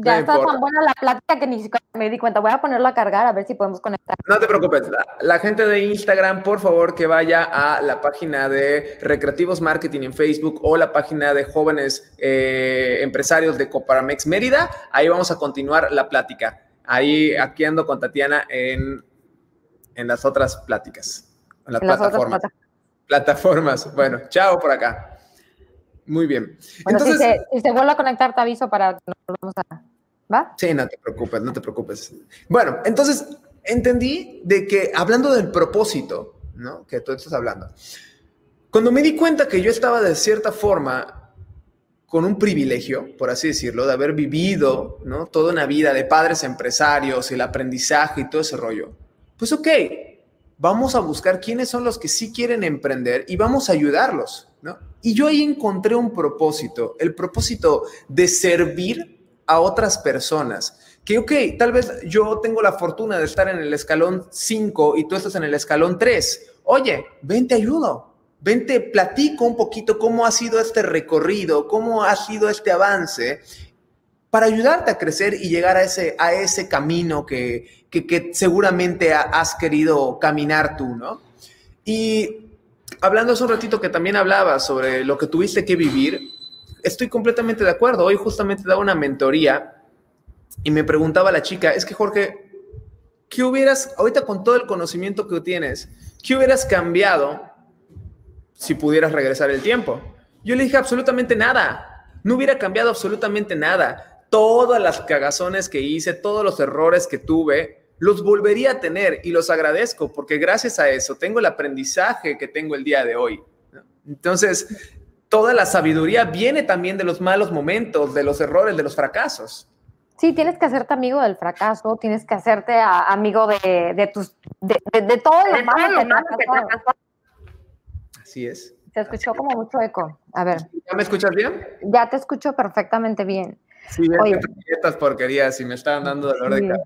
Ya está tan buena la plática que ni siquiera me di cuenta. Voy a ponerlo a cargar a ver si podemos conectar. No te preocupes. La, gente de Instagram, por favor, que vaya a la página de Recreativos Marketing en Facebook o la página de jóvenes eh, empresarios de Coparamex Mérida. Ahí vamos a continuar la plática. Ahí, aquí ando con Tatiana en, en las otras pláticas las, plataformas. plataformas. Bueno, chao por acá. Muy bien. Bueno, entonces, si, se, vuelve a conectar, te aviso para vamos a. ¿Va? Sí, no te preocupes, no te preocupes. Bueno, entonces entendí de que hablando del propósito, ¿no? Que tú estás hablando. Cuando me di cuenta que yo estaba de cierta forma con un privilegio, por así decirlo, de haber vivido ¿no? toda una vida de padres empresarios, el aprendizaje y todo ese rollo, pues ok, vamos a buscar quiénes son los que sí quieren emprender y vamos a ayudarlos. ¿no? Y yo ahí encontré un propósito, el propósito de servir a otras personas. Que, ok, tal vez yo tengo la fortuna de estar en el escalón 5 y tú estás en el escalón 3. Oye, ven, te ayudo. Ven, te platico un poquito cómo ha sido este recorrido, cómo ha sido este avance para ayudarte a crecer y llegar a ese, a ese camino que, que, seguramente has querido caminar tú, ¿no? Y hablando hace un ratito que también hablaba sobre lo que tuviste que vivir, estoy completamente de acuerdo. Hoy justamente daba una mentoría y me preguntaba la chica, es que Jorge, ¿qué hubieras, ahorita con todo el conocimiento que tienes, qué hubieras cambiado si pudieras regresar el tiempo? Yo le dije absolutamente nada, no hubiera cambiado absolutamente nada. Todas las cagazones que hice, todos los errores que tuve, los volvería a tener y los agradezco porque gracias a eso tengo el aprendizaje que tengo el día de hoy. Entonces, toda la sabiduría viene también de los malos momentos, de los errores, de los fracasos. Sí, tienes que hacerte amigo del fracaso, tienes que hacerte amigo de, de tus, de, de, todo lo malo que Así es. Se escuchó como mucho eco. A ver. ¿Ya me escuchas bien? Ya te escucho perfectamente bien. Sí, Oye, estas porquerías y me estaban dando dolor de cabeza.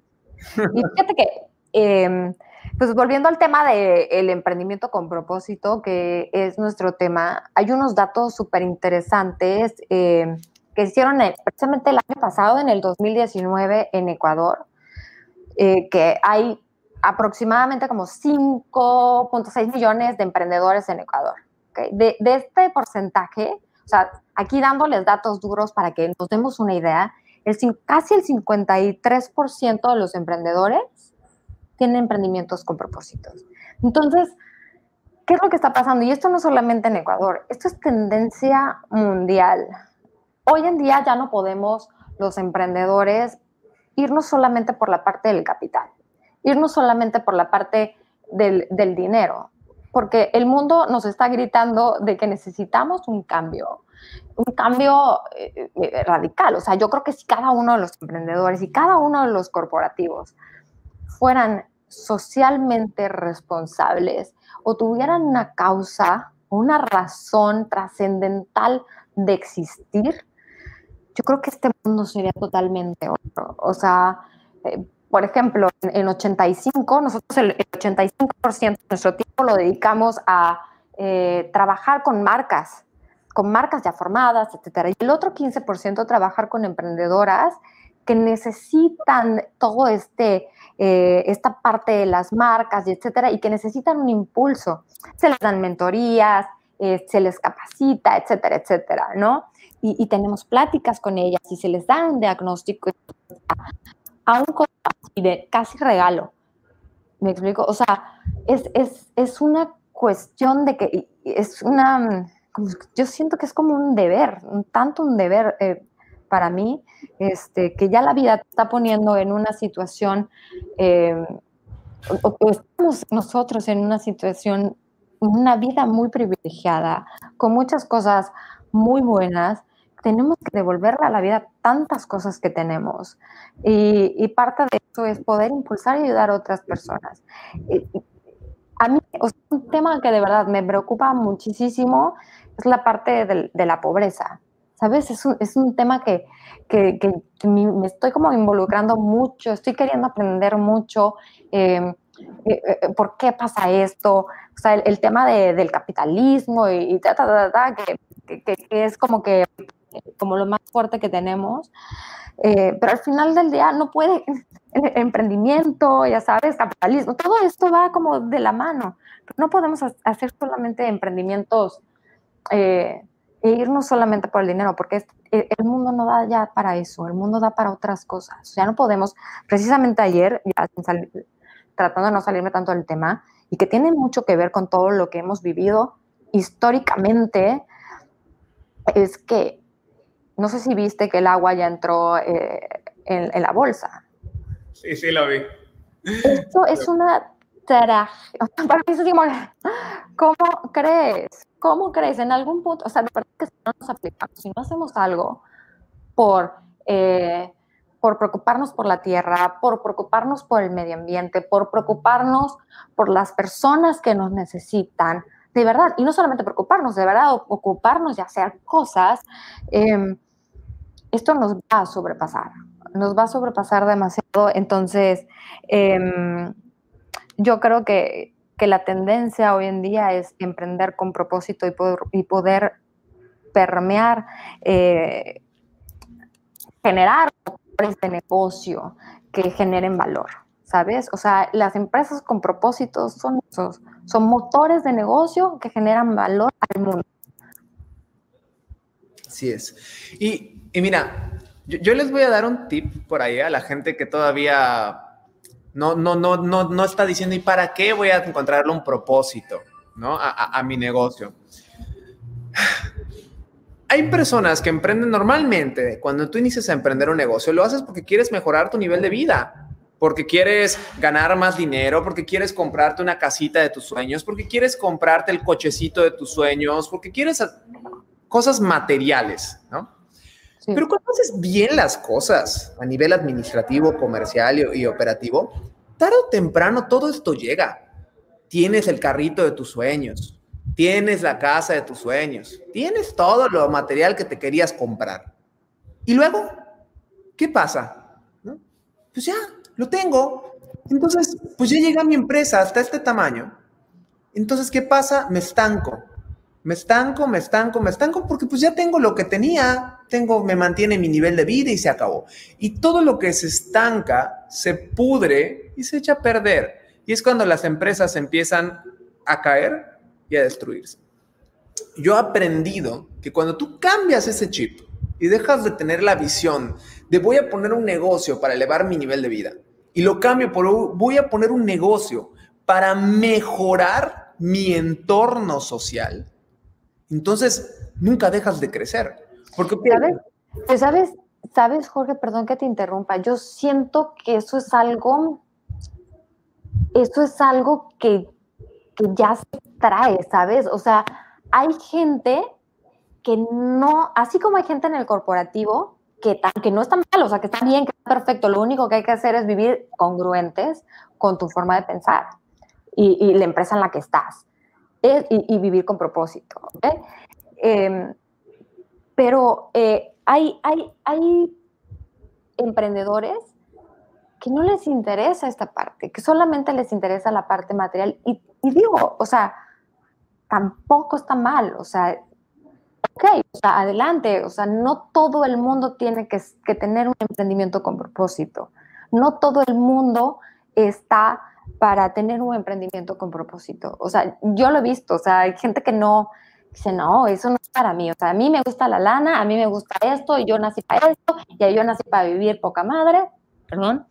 Y fíjate que, em, pues volviendo al tema del emprendimiento con propósito, que es nuestro tema, hay unos datos súper interesantes. Eh, que hicieron precisamente el año pasado, en el 2019, en Ecuador, eh, que hay aproximadamente como 5.6 millones de emprendedores en Ecuador. De, este porcentaje, o sea, aquí dándoles datos duros para que nos demos una idea, el, casi el 53% de los emprendedores tienen emprendimientos con propósitos. Entonces, ¿qué es lo que está pasando? Y esto no solamente en Ecuador, esto es tendencia mundial. Hoy en día ya no podemos los emprendedores irnos solamente por la parte del capital, irnos solamente por la parte del, dinero, porque el mundo nos está gritando de que necesitamos un cambio, un cambio eh, eh, radical. O sea, yo creo que si cada uno de los emprendedores y cada uno de los corporativos fueran socialmente responsables o tuvieran una causa, una razón trascendental de existir, yo creo que este mundo sería totalmente otro. O sea, eh, por ejemplo, en, 85, nosotros el, 85% de nuestro tiempo lo dedicamos a eh, trabajar con marcas, con marcas ya formadas, etcétera. Y el otro 15% trabajar con emprendedoras que necesitan todo este, eh, esta parte de las marcas, etcétera, y que necesitan un impulso. Se les dan mentorías, se les capacita, etcétera, etcétera, ¿no? y, tenemos pláticas con ellas y se les da un diagnóstico a un de casi regalo. ¿Me explico? O sea, es, es, es una cuestión de que es una, yo siento que es como un deber, un, tanto un deber eh, para mí, este, que ya la vida está poniendo en una situación, eh, estamos nosotros en una situación, una vida muy privilegiada, con muchas cosas muy buenas, tenemos que devolverle a la vida tantas cosas que tenemos. Y, parte de eso es poder impulsar y ayudar a otras personas. a mí, un tema que de verdad me preocupa muchísimo es la parte de, la pobreza. ¿Sabes? Es un, es un tema que, que, me estoy como involucrando mucho, estoy queriendo aprender mucho. Em, eh, eh, ¿Por qué pasa esto? O sea, el, tema del capitalismo y, ta, que, que, es como que como lo más fuerte que tenemos, eh, pero al final del día no puede, emprendimiento, ya sabes, capitalismo, todo esto va como de la mano. No podemos hacer solamente emprendimientos eh, e irnos solamente por el dinero, porque e, el mundo no da ya para eso, el mundo da para otras cosas. Ya no podemos, precisamente ayer, ya tratando de no salirme tanto del tema, y que tiene mucho que ver con todo lo que hemos vivido históricamente, es que no sé si viste que el agua ya entró eh, en, la bolsa. Sí, sí, lo vi. Esto es una tragedia. Para mí es como, ¿Cómo crees? ¿Cómo crees? En algún punto, o sea, de verdad que si no nos aplicamos, si no hacemos algo por, eh, por preocuparnos por la tierra, por preocuparnos por el medio ambiente, por preocuparnos por las personas que nos necesitan, de verdad, y no solamente preocuparnos, de verdad, ocuparnos de hacer cosas, em, esto nos va a sobrepasar, nos va a sobrepasar demasiado. Entonces, em, yo creo que, la tendencia hoy en día es emprender con propósito y poder, y poder permear, eh, generar de negocio que generen valor, ¿sabes? O sea, las empresas con propósitos son esos, son motores de negocio que generan valor al mundo. Así es. Y, mira, yo, les voy a dar un tip por ahí a la gente que todavía no, no, no, no, no está diciendo, ¿y para qué voy a encontrarle un propósito ¿no? a, mi negocio? Hay personas que emprenden normalmente, cuando tú inicias a emprender un negocio, lo haces porque quieres mejorar tu nivel de vida, porque quieres ganar más dinero, porque quieres comprarte una casita de tus sueños, porque quieres comprarte el cochecito de tus sueños, porque quieres cosas materiales, ¿no? Pero cuando haces bien las cosas a nivel administrativo, comercial y, operativo, tarde o temprano todo esto llega. Tienes el carrito de tus sueños, tienes la casa de tus sueños, tienes todo lo material que te querías comprar. Y luego, ¿qué pasa? Pues ya, lo tengo. Entonces, pues ya llega mi empresa hasta este tamaño. Entonces, ¿qué pasa? Me estanco. Me estanco, me estanco, me estanco porque pues ya tengo lo que tenía, tengo, me mantiene mi nivel de vida y se acabó. Y todo lo que se estanca se pudre y se echa a perder. Y es cuando las empresas empiezan a caer y a destruirse. Yo he aprendido que cuando tú cambias ese chip y dejas de tener la visión de voy a poner un negocio para elevar mi nivel de vida y lo cambio por voy a poner un negocio para mejorar mi entorno social, entonces nunca dejas de crecer. Porque, ¿Sabes? Pues, ¿Sabes? ¿Sabes, Jorge? Perdón que te interrumpa. Yo siento que eso es algo, eso es algo que, que ya se trae, ¿sabes? O sea, hay gente que no, así como hay gente en el corporativo que, que no está mal, o sea, que está bien, que está perfecto, lo único que hay que hacer es vivir congruentes con tu forma de pensar y, y la empresa en la que estás y, vivir con propósito. Em, pero eh, hay, hay, hay emprendedores que no les interesa esta parte, que solamente les interesa la parte material. Y, digo, o sea, tampoco está mal, o sea, ok, o sea, adelante, o sea, no todo el mundo tiene que, que tener un emprendimiento con propósito, no todo el mundo está para tener un emprendimiento con propósito. O sea, yo lo he visto, o sea, hay gente que no dice, no, eso no es para mí. O sea, a mí me gusta la lana, a mí me gusta esto, y yo nací para esto, y yo nací para vivir poca madre, perdón.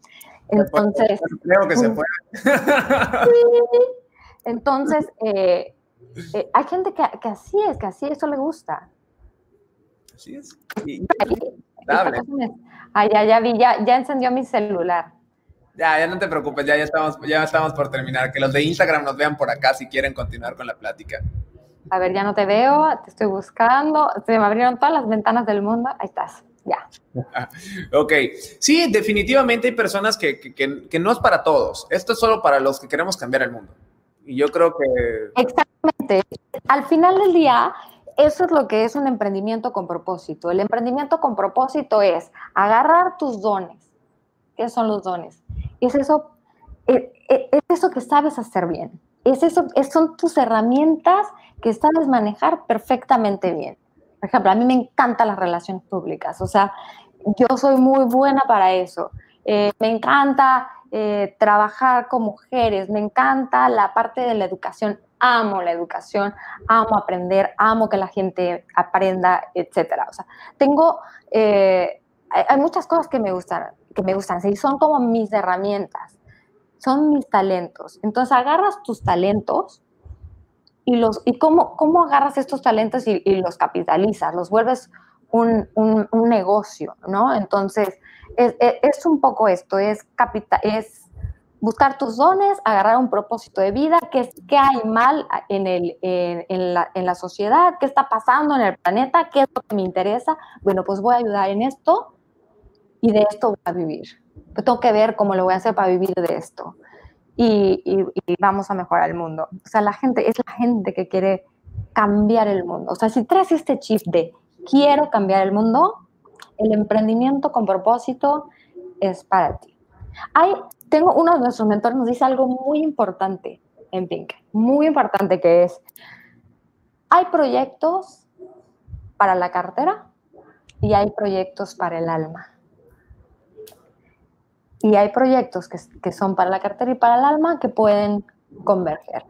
Entonces... Creo que se puede. Entonces, eh, eh, hay gente que, que, así es, que así eso le gusta. Así es. Ay, ya, ya vi, ya, ya encendió mi celular. Ya, ya no te preocupes, ya, ya, estamos, ya estamos por terminar. Que los de Instagram nos vean por acá si quieren continuar con la plática. A ver, ya no te veo, te estoy buscando. Se me abrieron todas las ventanas del mundo. Ahí estás, ya. ok, sí, definitivamente hay personas que, que, que, no es para todos. Esto es solo para los que queremos cambiar el mundo. Y yo creo que... Exactamente. Al final del día, eso es lo que es un emprendimiento con propósito. El emprendimiento con propósito es agarrar tus dones. ¿Qué son los dones? es eso, e, e, es, eso que sabes hacer bien. Es eso, son tus herramientas que sabes manejar perfectamente bien. Por ejemplo, a mí me encantan las relaciones públicas, o sea, yo soy muy buena para eso. Eh, me encanta eh, trabajar con mujeres, me encanta la parte de la educación, amo la educación, amo aprender, amo que la gente aprenda, etcétera. O sea, tengo, eh, hay, muchas cosas que me gustan, que me gustan, sí, son como mis herramientas, son mis talentos. Entonces agarras tus talentos y, los, y cómo, cómo agarras estos talentos y, los capitalizas, los vuelves un, un, negocio, ¿no? Entonces, es, es, un poco esto, es, capital, es buscar tus dones, agarrar un propósito de vida, qué, qué hay mal en, el, en, la, en, la, sociedad, qué está pasando en el planeta, qué es lo que me interesa. Bueno, pues voy a ayudar en esto y de esto voy a vivir. Pues tengo que ver cómo lo voy a hacer para vivir de esto. Y, y, vamos a mejorar el mundo. O sea, la gente es la gente que quiere cambiar el mundo. O sea, si traes este chip de quiero cambiar el mundo, el emprendimiento con propósito es para ti. Hay tengo uno de nuestros mentores nos dice algo muy importante en Pink, muy importante que es, hay proyectos para la cartera y hay proyectos para el alma. Y hay proyectos que, que son para la cartera y para el alma que pueden converger.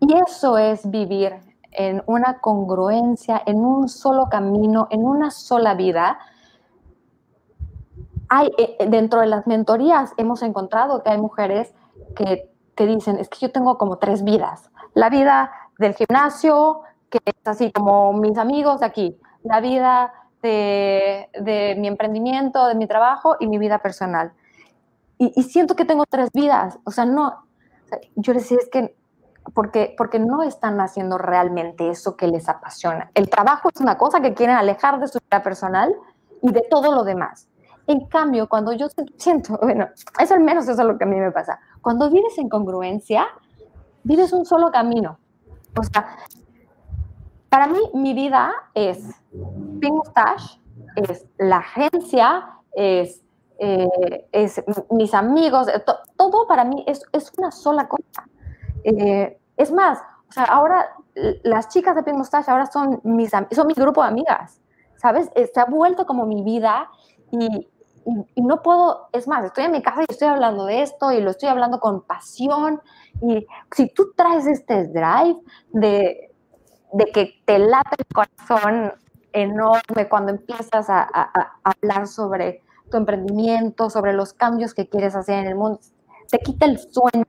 Y eso es vivir en una congruencia, en un solo camino, en una sola vida, hay, eh, eh, dentro de las mentorías hemos encontrado que hay mujeres que, te dicen, es que yo tengo como tres vidas. La vida del gimnasio, que es así como mis amigos de aquí. La vida de, de mi emprendimiento, de mi trabajo y mi vida personal. Y, siento que tengo tres vidas. O sea, no, yo les decía, es que porque, porque no están haciendo realmente eso que les apasiona. El trabajo es una cosa que quieren alejar de su vida personal y de todo lo demás. En cambio, cuando yo siento, bueno, es al menos eso es lo que a mí me pasa. Cuando vives en congruencia, vives un solo camino. O sea, para mí mi vida es Pink es la agencia, es, eh, es mis amigos, todo para mí es, es una sola cosa. Eh, es más, o sea, ahora las chicas de Pink Mustache ahora son, mis, son mi grupo de amigas, ¿sabes? Se ha vuelto como mi vida y, no puedo, es más, estoy en mi casa y estoy hablando de esto y lo estoy hablando con pasión. Y si tú traes este drive de, de que te late el corazón enorme cuando empiezas a, hablar sobre tu emprendimiento, sobre los cambios que quieres hacer en el mundo, te quita el sueño,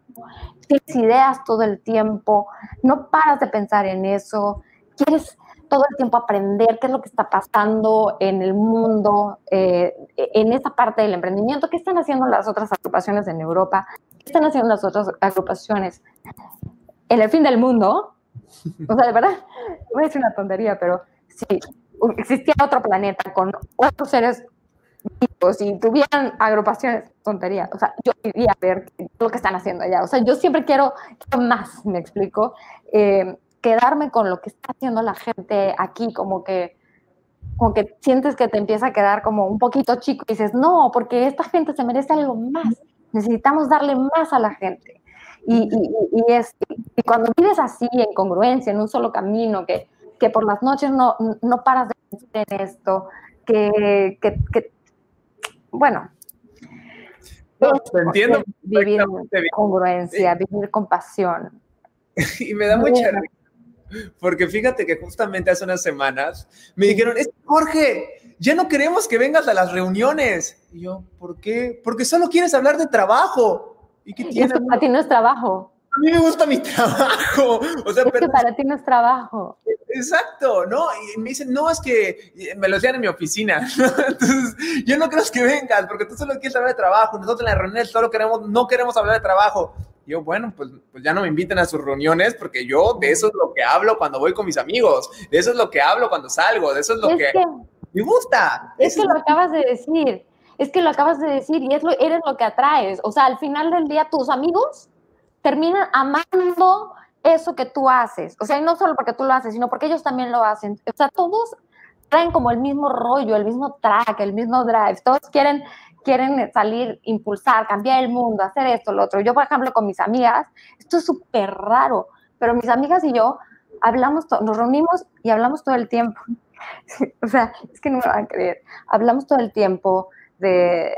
tienes ideas todo el tiempo, no paras de pensar en eso, quieres todo el tiempo aprender qué es lo que está pasando en el mundo, eh, en esa parte del emprendimiento, qué están haciendo las otras agrupaciones en Europa, qué están haciendo las otras agrupaciones en el fin del mundo. O sea, de verdad, voy a decir una tontería, pero si existiera otro planeta con otros seres vivos y tuvieran agrupaciones, tontería, o sea, yo iría a ver lo que están haciendo allá. O sea, yo siempre quiero, más, me explico. Eh, quedarme con lo que está haciendo la gente aquí, como que, como que sientes que te empieza a quedar como un poquito chico y dices, no, porque esta gente se merece algo más, necesitamos darle más a la gente. Y, y, es, y cuando vives así, en congruencia, en un solo camino, que, que por las noches no, no paras de pensar en esto, que, que, que bueno. No, entiendo. Vivir en congruencia, vivir con pasión. Y me da mucha porque fíjate que justamente hace unas semanas me dijeron, es Jorge, ya no queremos que vengas a las reuniones. Y yo, ¿por qué? Porque solo quieres hablar de trabajo. ¿Y qué tiene? para ti no es trabajo. A mí me gusta mi trabajo. O sea, es que para ti no es trabajo. Exacto, ¿no? Y me dicen, no, es que me lo decían en mi oficina. Entonces, yo no creo que vengas porque tú solo quieres hablar de trabajo. Nosotros en las reuniones solo queremos, no queremos hablar de trabajo yo, bueno, pues, pues ya no me inviten a sus reuniones porque yo de eso es lo que hablo cuando voy con mis amigos, de eso es lo que hablo cuando salgo, de eso es lo que, me gusta. Es que lo acabas de decir, es que lo acabas de decir y es lo, eres lo que atraes. O sea, al final del día tus amigos terminan amando eso que tú haces. O sea, no solo porque tú lo haces, sino porque ellos también lo hacen. O sea, todos traen como el mismo rollo, el mismo track, el mismo drive. Todos quieren quieren salir, impulsar, cambiar el mundo, hacer esto, lo otro. Yo, por ejemplo, con mis amigas, esto es súper raro, pero mis amigas y yo hablamos, nos reunimos y hablamos todo el tiempo. o sea, es que no me van a creer. Hablamos todo el tiempo de,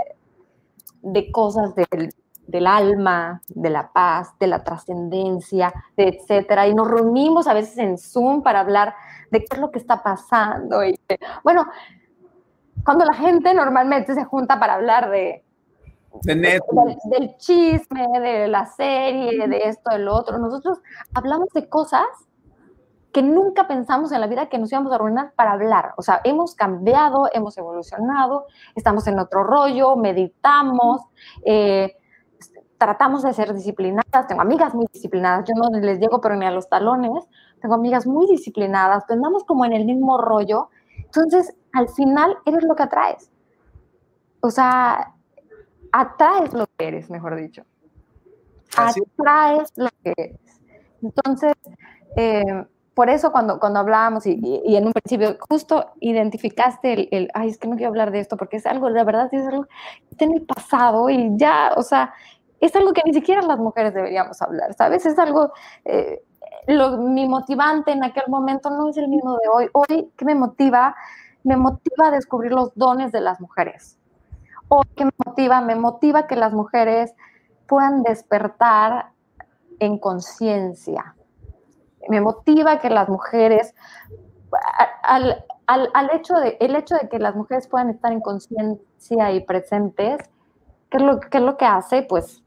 de cosas del, del alma, de la paz, de la trascendencia, de etcétera. Y nos reunimos a veces en Zoom para hablar de qué es lo que está pasando. Y, bueno, cuando la gente normalmente se junta para hablar de, del, chisme, de la serie, de esto, del otro, nosotros hablamos de cosas que nunca pensamos en la vida que nos íbamos a reunir para hablar. O sea, hemos cambiado, hemos evolucionado, estamos en otro rollo, meditamos, eh, tratamos de ser disciplinadas, tengo amigas muy disciplinadas, yo no les llego pero ni a los talones, tengo amigas muy disciplinadas, pues andamos como en el mismo rollo, entonces al final eres lo que atraes. O sea, atraes lo que eres, mejor dicho. Atraes lo que eres. Entonces, eh, por eso cuando, cuando hablábamos y, y, en un principio justo identificaste el, el, ay, es que no quiero hablar de esto porque es algo, la verdad es algo que está en el pasado y ya, o sea, es algo que ni siquiera las mujeres deberíamos hablar, ¿sabes? Es algo, eh, lo, mi motivante en aquel momento no es el mismo de hoy. Hoy, ¿qué me motiva? Me motiva a descubrir los dones de las mujeres. Hoy, ¿qué me motiva? Me motiva que las mujeres puedan despertar en conciencia, me motiva que las mujeres, al, al, al, hecho de, el hecho de que las mujeres puedan estar en conciencia y presentes, ¿qué es, lo, ¿qué es lo que hace? Pues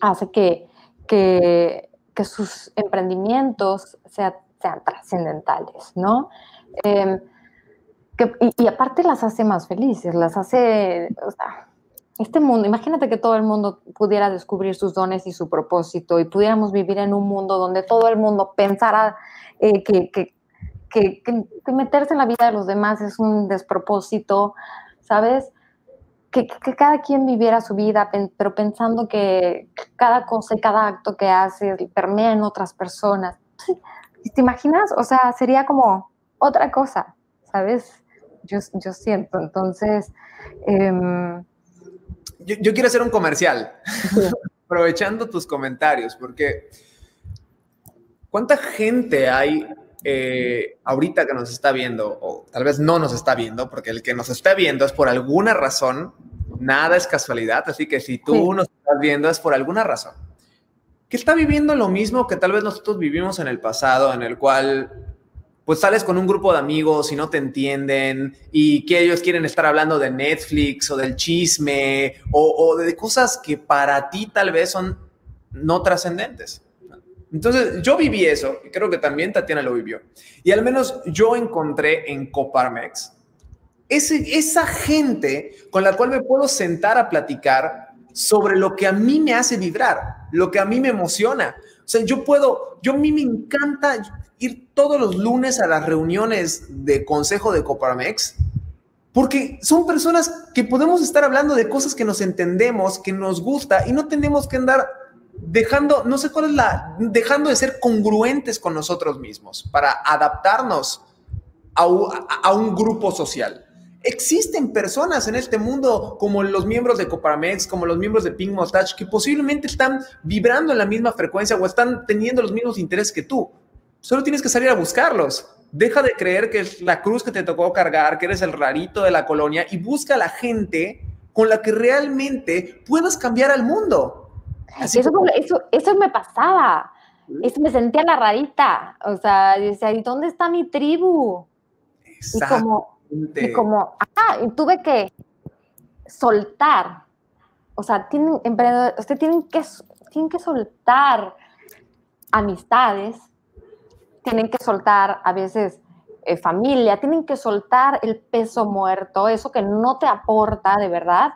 hace que, que, que sus emprendimientos sean, sean trascendentales, ¿no? Que, y, aparte las hace más felices, las hace, o sea, este mundo, imagínate que todo el mundo pudiera descubrir sus dones y su propósito y pudiéramos vivir en un mundo donde todo el mundo pensara eh, que, que, que, meterse en la vida de los demás es un despropósito, ¿sabes? Que, cada quien viviera su vida, pero pensando que cada cosa y cada acto que hace permea en otras personas. ¿Te imaginas? O sea, sería como otra cosa, ¿sabes? Yo, yo siento. Entonces, eh, yo, quiero hacer un comercial, aprovechando tus comentarios, porque ¿cuánta gente hay eh, ahorita que nos está viendo, o tal vez no nos está viendo, porque el que nos está viendo es por alguna razón, nada es casualidad, así que si tú nos estás viendo es por alguna razón, que está viviendo lo mismo que tal vez nosotros vivimos en el pasado, en el cual pues sales con un grupo de amigos y no te entienden y que ellos quieren estar hablando de Netflix o del chisme o, de cosas que para ti tal vez son no trascendentes. Entonces, yo viví eso y creo que también Tatiana lo vivió. Y al menos yo encontré en Coparmex ese, esa gente con la cual me puedo sentar a platicar sobre lo que a mí me hace vibrar, lo que a mí me emociona. O sea, yo puedo, yo a mí me encanta, ir todos los lunes a las reuniones de consejo de Coparmex, porque son personas que podemos estar hablando de cosas que nos entendemos, que nos gusta y no tenemos que andar dejando, no sé cuál es la, dejando de ser congruentes con nosotros mismos para adaptarnos a, un grupo social. Existen personas en este mundo como los miembros de Coparmex, como los miembros de Pink Mustache, que posiblemente están vibrando en la misma frecuencia o están teniendo los mismos intereses que tú. Solo tienes que salir a buscarlos. Deja de creer que es la cruz que te tocó cargar, que eres el rarito de la colonia y busca a la gente con la que realmente puedas cambiar al mundo. Así eso, eso, eso me pasaba. Eso me sentía la rarita. O sea, decía, ¿y dónde está mi tribu? Y como, y como, ah, y tuve que soltar. O sea, tienen emprendedores, ustedes tienen que, tienen que soltar amistades, tienen que soltar a veces eh, familia, tienen que soltar el peso muerto, eso que no te aporta de verdad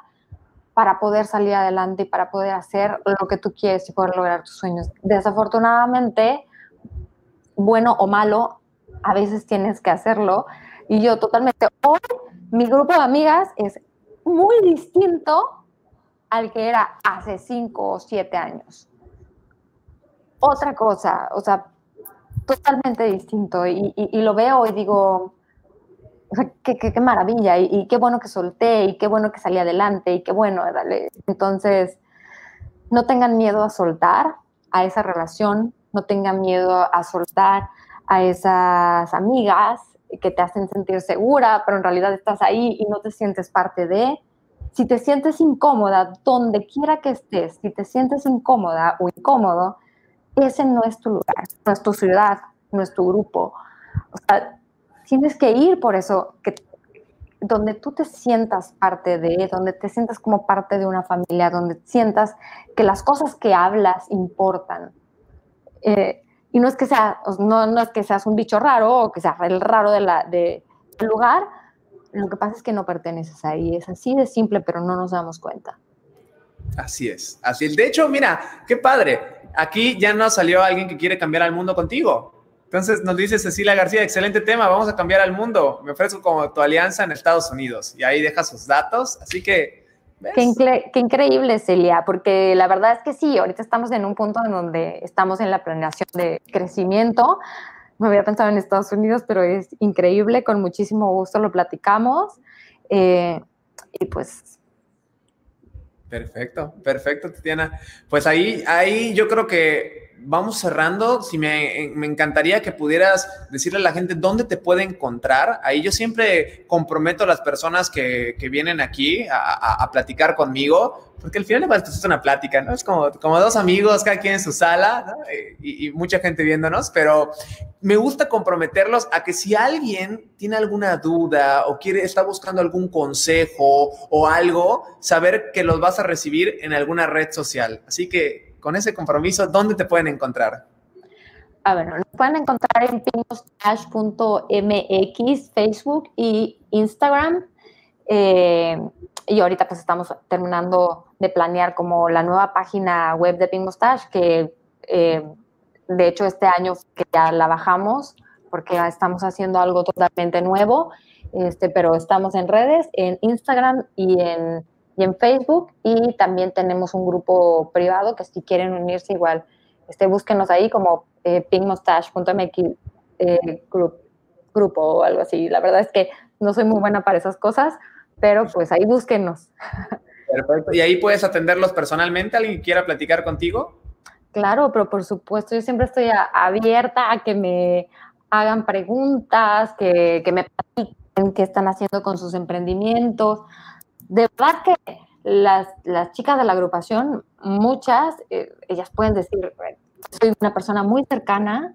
para poder salir adelante y para poder hacer lo que tú quieres y poder lograr tus sueños. Desafortunadamente, bueno o malo, a veces tienes que hacerlo. Y yo totalmente, hoy mi grupo de amigas es muy distinto al que era hace cinco o siete años. Otra cosa, o sea, totalmente distinto y, y, lo veo y digo, qué maravilla y, y, qué bueno que solté y qué bueno que salí adelante y qué bueno, dale. Entonces, no tengan miedo a soltar a esa relación, no tengan miedo a soltar a esas amigas que te hacen sentir segura, pero en realidad estás ahí y no te sientes parte de. Si te sientes incómoda, donde quiera que estés, si te sientes incómoda o incómodo, ese no es tu lugar, no es tu ciudad, no es tu grupo. O sea, tienes que ir por eso, que, donde tú te sientas parte de, donde te sientas como parte de una familia, donde sientas que las cosas que hablas importan. Eh, y no es que sea, no, no, es que seas un bicho raro o que seas el raro de la, de, del lugar, lo que pasa es que no perteneces ahí, es así de simple, pero no nos damos cuenta. Así es, así es. De hecho, mira, qué padre. Aquí ya nos salió alguien que quiere cambiar al mundo contigo. Entonces nos dice Cecilia García, excelente tema, vamos a cambiar al mundo. Me ofrezco como tu alianza en Estados Unidos. Y ahí deja sus datos. Así que... Qué, qué, increíble, Celia, porque la verdad es que sí, ahorita estamos en un punto en donde estamos en la planeación de crecimiento. Me había pensado en Estados Unidos, pero es increíble, con muchísimo gusto lo platicamos. Eh, y pues Perfecto, perfecto, Tatiana. Pues ahí, ahí yo creo que vamos cerrando. Si me, me, encantaría que pudieras decirle a la gente dónde te puede encontrar. Ahí yo siempre comprometo a las personas que, que vienen aquí a, a, platicar conmigo porque al final es una plática, ¿no? Es como, como dos amigos, cada quien en su sala, ¿no? y, y, mucha gente viéndonos, pero me gusta comprometerlos a que si alguien tiene alguna duda o quiere, está buscando algún consejo o algo, saber que los vas a recibir en alguna red social. Así que con ese compromiso, ¿dónde te pueden encontrar? A ver, nos pueden encontrar en pingoscash.mx, Facebook y Instagram. Eh, y ahorita pues estamos terminando de planear como la nueva página web de Pink Mustache, que eh, de hecho este año que ya la bajamos porque estamos haciendo algo totalmente nuevo, este, pero estamos en redes, en Instagram y en, y en Facebook y también tenemos un grupo privado que si quieren unirse igual, este, búsquenos ahí como eh, pinkmustache.mx eh, grupo o algo así. La verdad es que no soy muy buena para esas cosas, pero pues ahí búsquenos. Perfecto. ¿Y ahí puedes atenderlos personalmente? ¿Alguien quiera platicar contigo? Claro, pero por supuesto, yo siempre estoy abierta a que me hagan preguntas, que, que me platiquen qué están haciendo con sus emprendimientos. De verdad que las, las chicas de la agrupación, muchas, eh, ellas pueden decir, soy una persona muy cercana,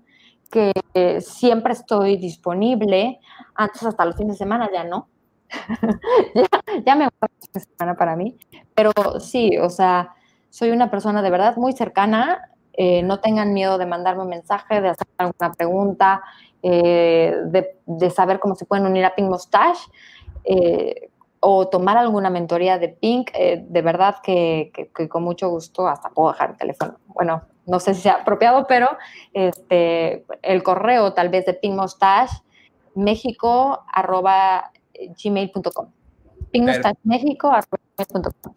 que siempre estoy disponible, antes hasta los fines de semana ya no, ya, me gusta una semana para mí, pero sí, o sea, soy una persona de verdad muy cercana, eh, no tengan miedo de mandarme un mensaje, de hacer alguna pregunta, eh, de, saber cómo se pueden unir a Pink Mustache o tomar alguna mentoría de Pink, de verdad que, con mucho gusto hasta puedo dejar el teléfono. Bueno, no sé si sea apropiado, pero este, el correo tal vez de Pink Mustache, México, arroba gmail.com. México.com.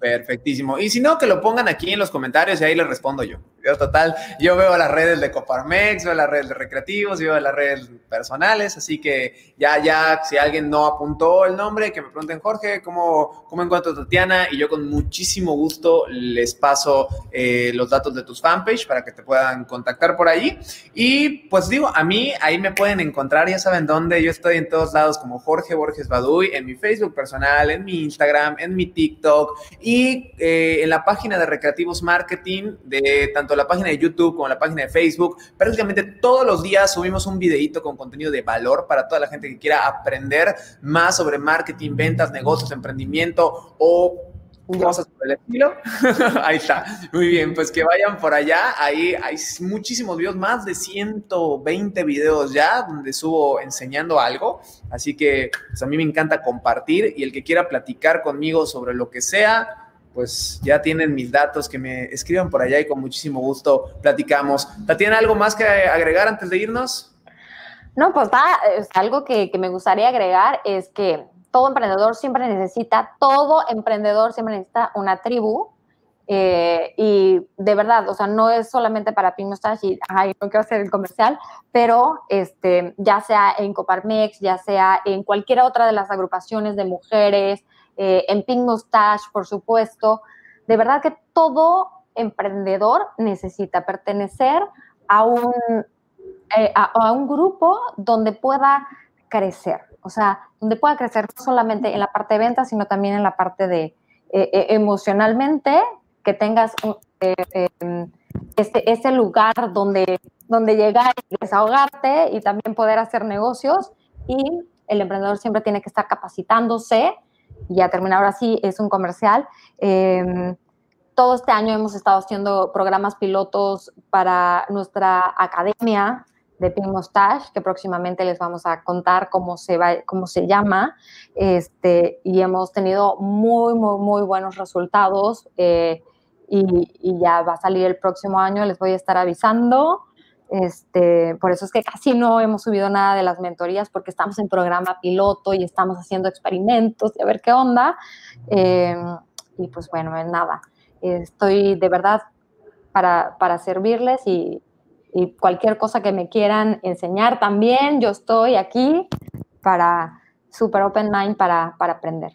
Perfectísimo. Y si no, que lo pongan aquí en los comentarios y ahí les respondo yo. Yo total, yo veo las redes de Coparmex, veo las redes de recreativos, veo las redes personales, así que ya, ya, si alguien no apuntó el nombre, que me pregunten, Jorge, ¿cómo, cómo encuentro a Tatiana? Y yo con muchísimo gusto les paso eh, los datos de tus fanpage para que te puedan contactar por ahí. Y pues digo, a mí ahí me pueden encontrar, ya saben dónde, yo estoy en todos lados como Jorge Borges Baduy, en mi Facebook personal, en mi Instagram, en mi TikTok eh, en la página de Recreativos Marketing de tanto la página de YouTube como la página de Facebook. Prácticamente todos los días subimos un videito con contenido de valor para toda la gente que quiera aprender más sobre marketing, ventas, negocios, emprendimiento o cosas por el estilo. ahí está. Muy bien, pues que vayan por allá. Ahí hay muchísimos videos, más de 120 videos ya, donde subo enseñando algo. Así que pues, a mí me encanta compartir y el que quiera platicar conmigo sobre lo que sea, pues ya tienen mis datos, que me escriban por allá y con muchísimo gusto platicamos. ¿Tiene ¿algo más que agregar antes de irnos? No, pues va, algo que, me gustaría agregar es que todo emprendedor siempre necesita, todo emprendedor siempre necesita una tribu. Eh, y de verdad, o sea, no es solamente para Pink y ay, no quiero hacer el comercial, pero este, ya sea en Coparmex, ya sea en cualquier otra de las agrupaciones de mujeres, eh, en Pink Mustache, por supuesto. De verdad que todo emprendedor necesita pertenecer a un, eh, a, un grupo donde pueda crecer, o sea, donde pueda crecer no solamente en la parte de ventas, sino también en la parte de eh, emocionalmente, que tengas em, este, este, lugar donde, donde llegar y desahogarte y también poder hacer negocios. Y el emprendedor siempre tiene que estar capacitándose ya terminar ahora sí, es un comercial. Em, todo este año hemos estado haciendo programas pilotos para nuestra academia de Pink Mustache, que próximamente les vamos a contar cómo se, va, cómo se llama. Este, y hemos tenido muy, muy, muy buenos resultados. Eh, y, ya va a salir el próximo año, les voy a estar avisando. Este, por eso es que casi no hemos subido nada de las mentorías porque estamos en programa piloto y estamos haciendo experimentos y a ver qué onda. Eh, y pues bueno, nada, estoy de verdad para, para servirles y, y cualquier cosa que me quieran enseñar también, yo estoy aquí para super open mind para, para aprender.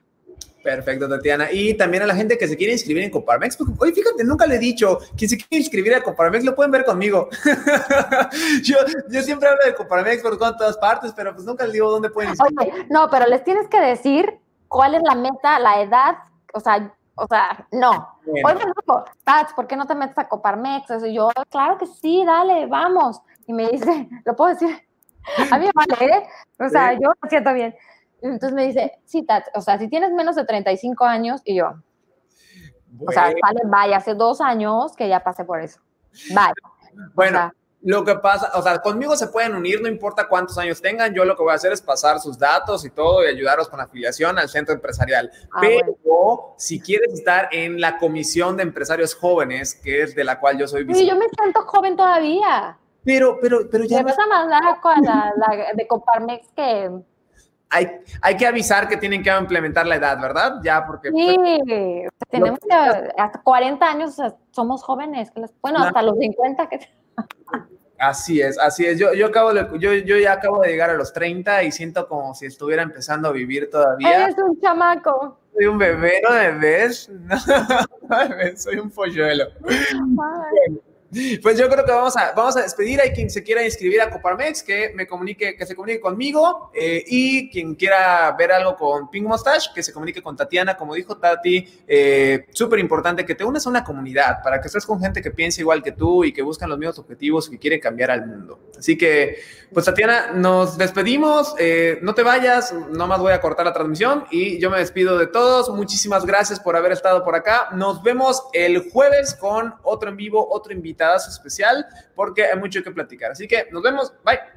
Perfecto, Tatiana. Y también a la gente que se quiere inscribir en Coparmex, porque, oye, fíjate, nunca le he dicho, quien se quiere inscribir a Coparmex lo pueden ver conmigo. yo, yo, siempre hablo de Coparmex por todas partes, pero pues nunca les digo dónde pueden inscribir. Oye, no, pero les tienes que decir cuál es la meta, la edad, o sea, o sea, no. Bueno. Oye, loco, Tats, ¿por qué no te metes a Coparmex? Eso yo, claro que sí, dale, vamos. Y me dice, ¿lo puedo decir? A mí me vale, ¿eh? O sea, yo lo siento bien. Entonces me dice, sí, Tats, o sea, si tienes menos de 35 años, y yo, bueno. o sea, vale, vaya, hace dos años que ya pasé por eso. Vaya. Bueno. O sea, lo que pasa, o sea, conmigo se pueden unir, no importa cuántos años tengan, yo lo que voy a hacer es pasar sus datos y todo y ayudaros con afiliación al centro empresarial. Ah, Pero bueno. si quieres estar en la comisión de empresarios jóvenes, que es de la cual yo soy Sí, yo me siento joven todavía. Pero, pero, pero ya... Me vas a mandar a la, la de Coparmex que... Hay, hay, que avisar que tienen que implementar la edad, ¿verdad? Ya, porque... Sí, pues, tenemos que... Hasta 40 años somos jóvenes. Bueno, hasta los 50 que... Así es, así es. Yo, yo, acabo de, yo, yo ya acabo de llegar a los 30 y siento como si estuviera empezando a vivir todavía. Eres un chamaco. Soy un bebé, ¿no me ves? No, soy un polluelo. Pues yo creo que vamos a, vamos a despedir. Hay quien se quiera inscribir a Coparmex, que me comunique, que se comunique conmigo. Eh, y quien quiera ver algo con Pink Mustache, que se comunique con Tatiana. Como dijo Tati, eh, súper importante que te unas a una comunidad para que estés con gente que piensa igual que tú y que buscan los mismos objetivos que quieren cambiar al mundo. Así que, pues Tatiana, nos despedimos. Eh, no te vayas, nomás voy a cortar la transmisión y yo me despido de todos. Muchísimas gracias por haber estado por acá. Nos vemos el jueves con otro en vivo, otro invitado especial porque hay mucho que platicar. Así que nos vemos. Bye.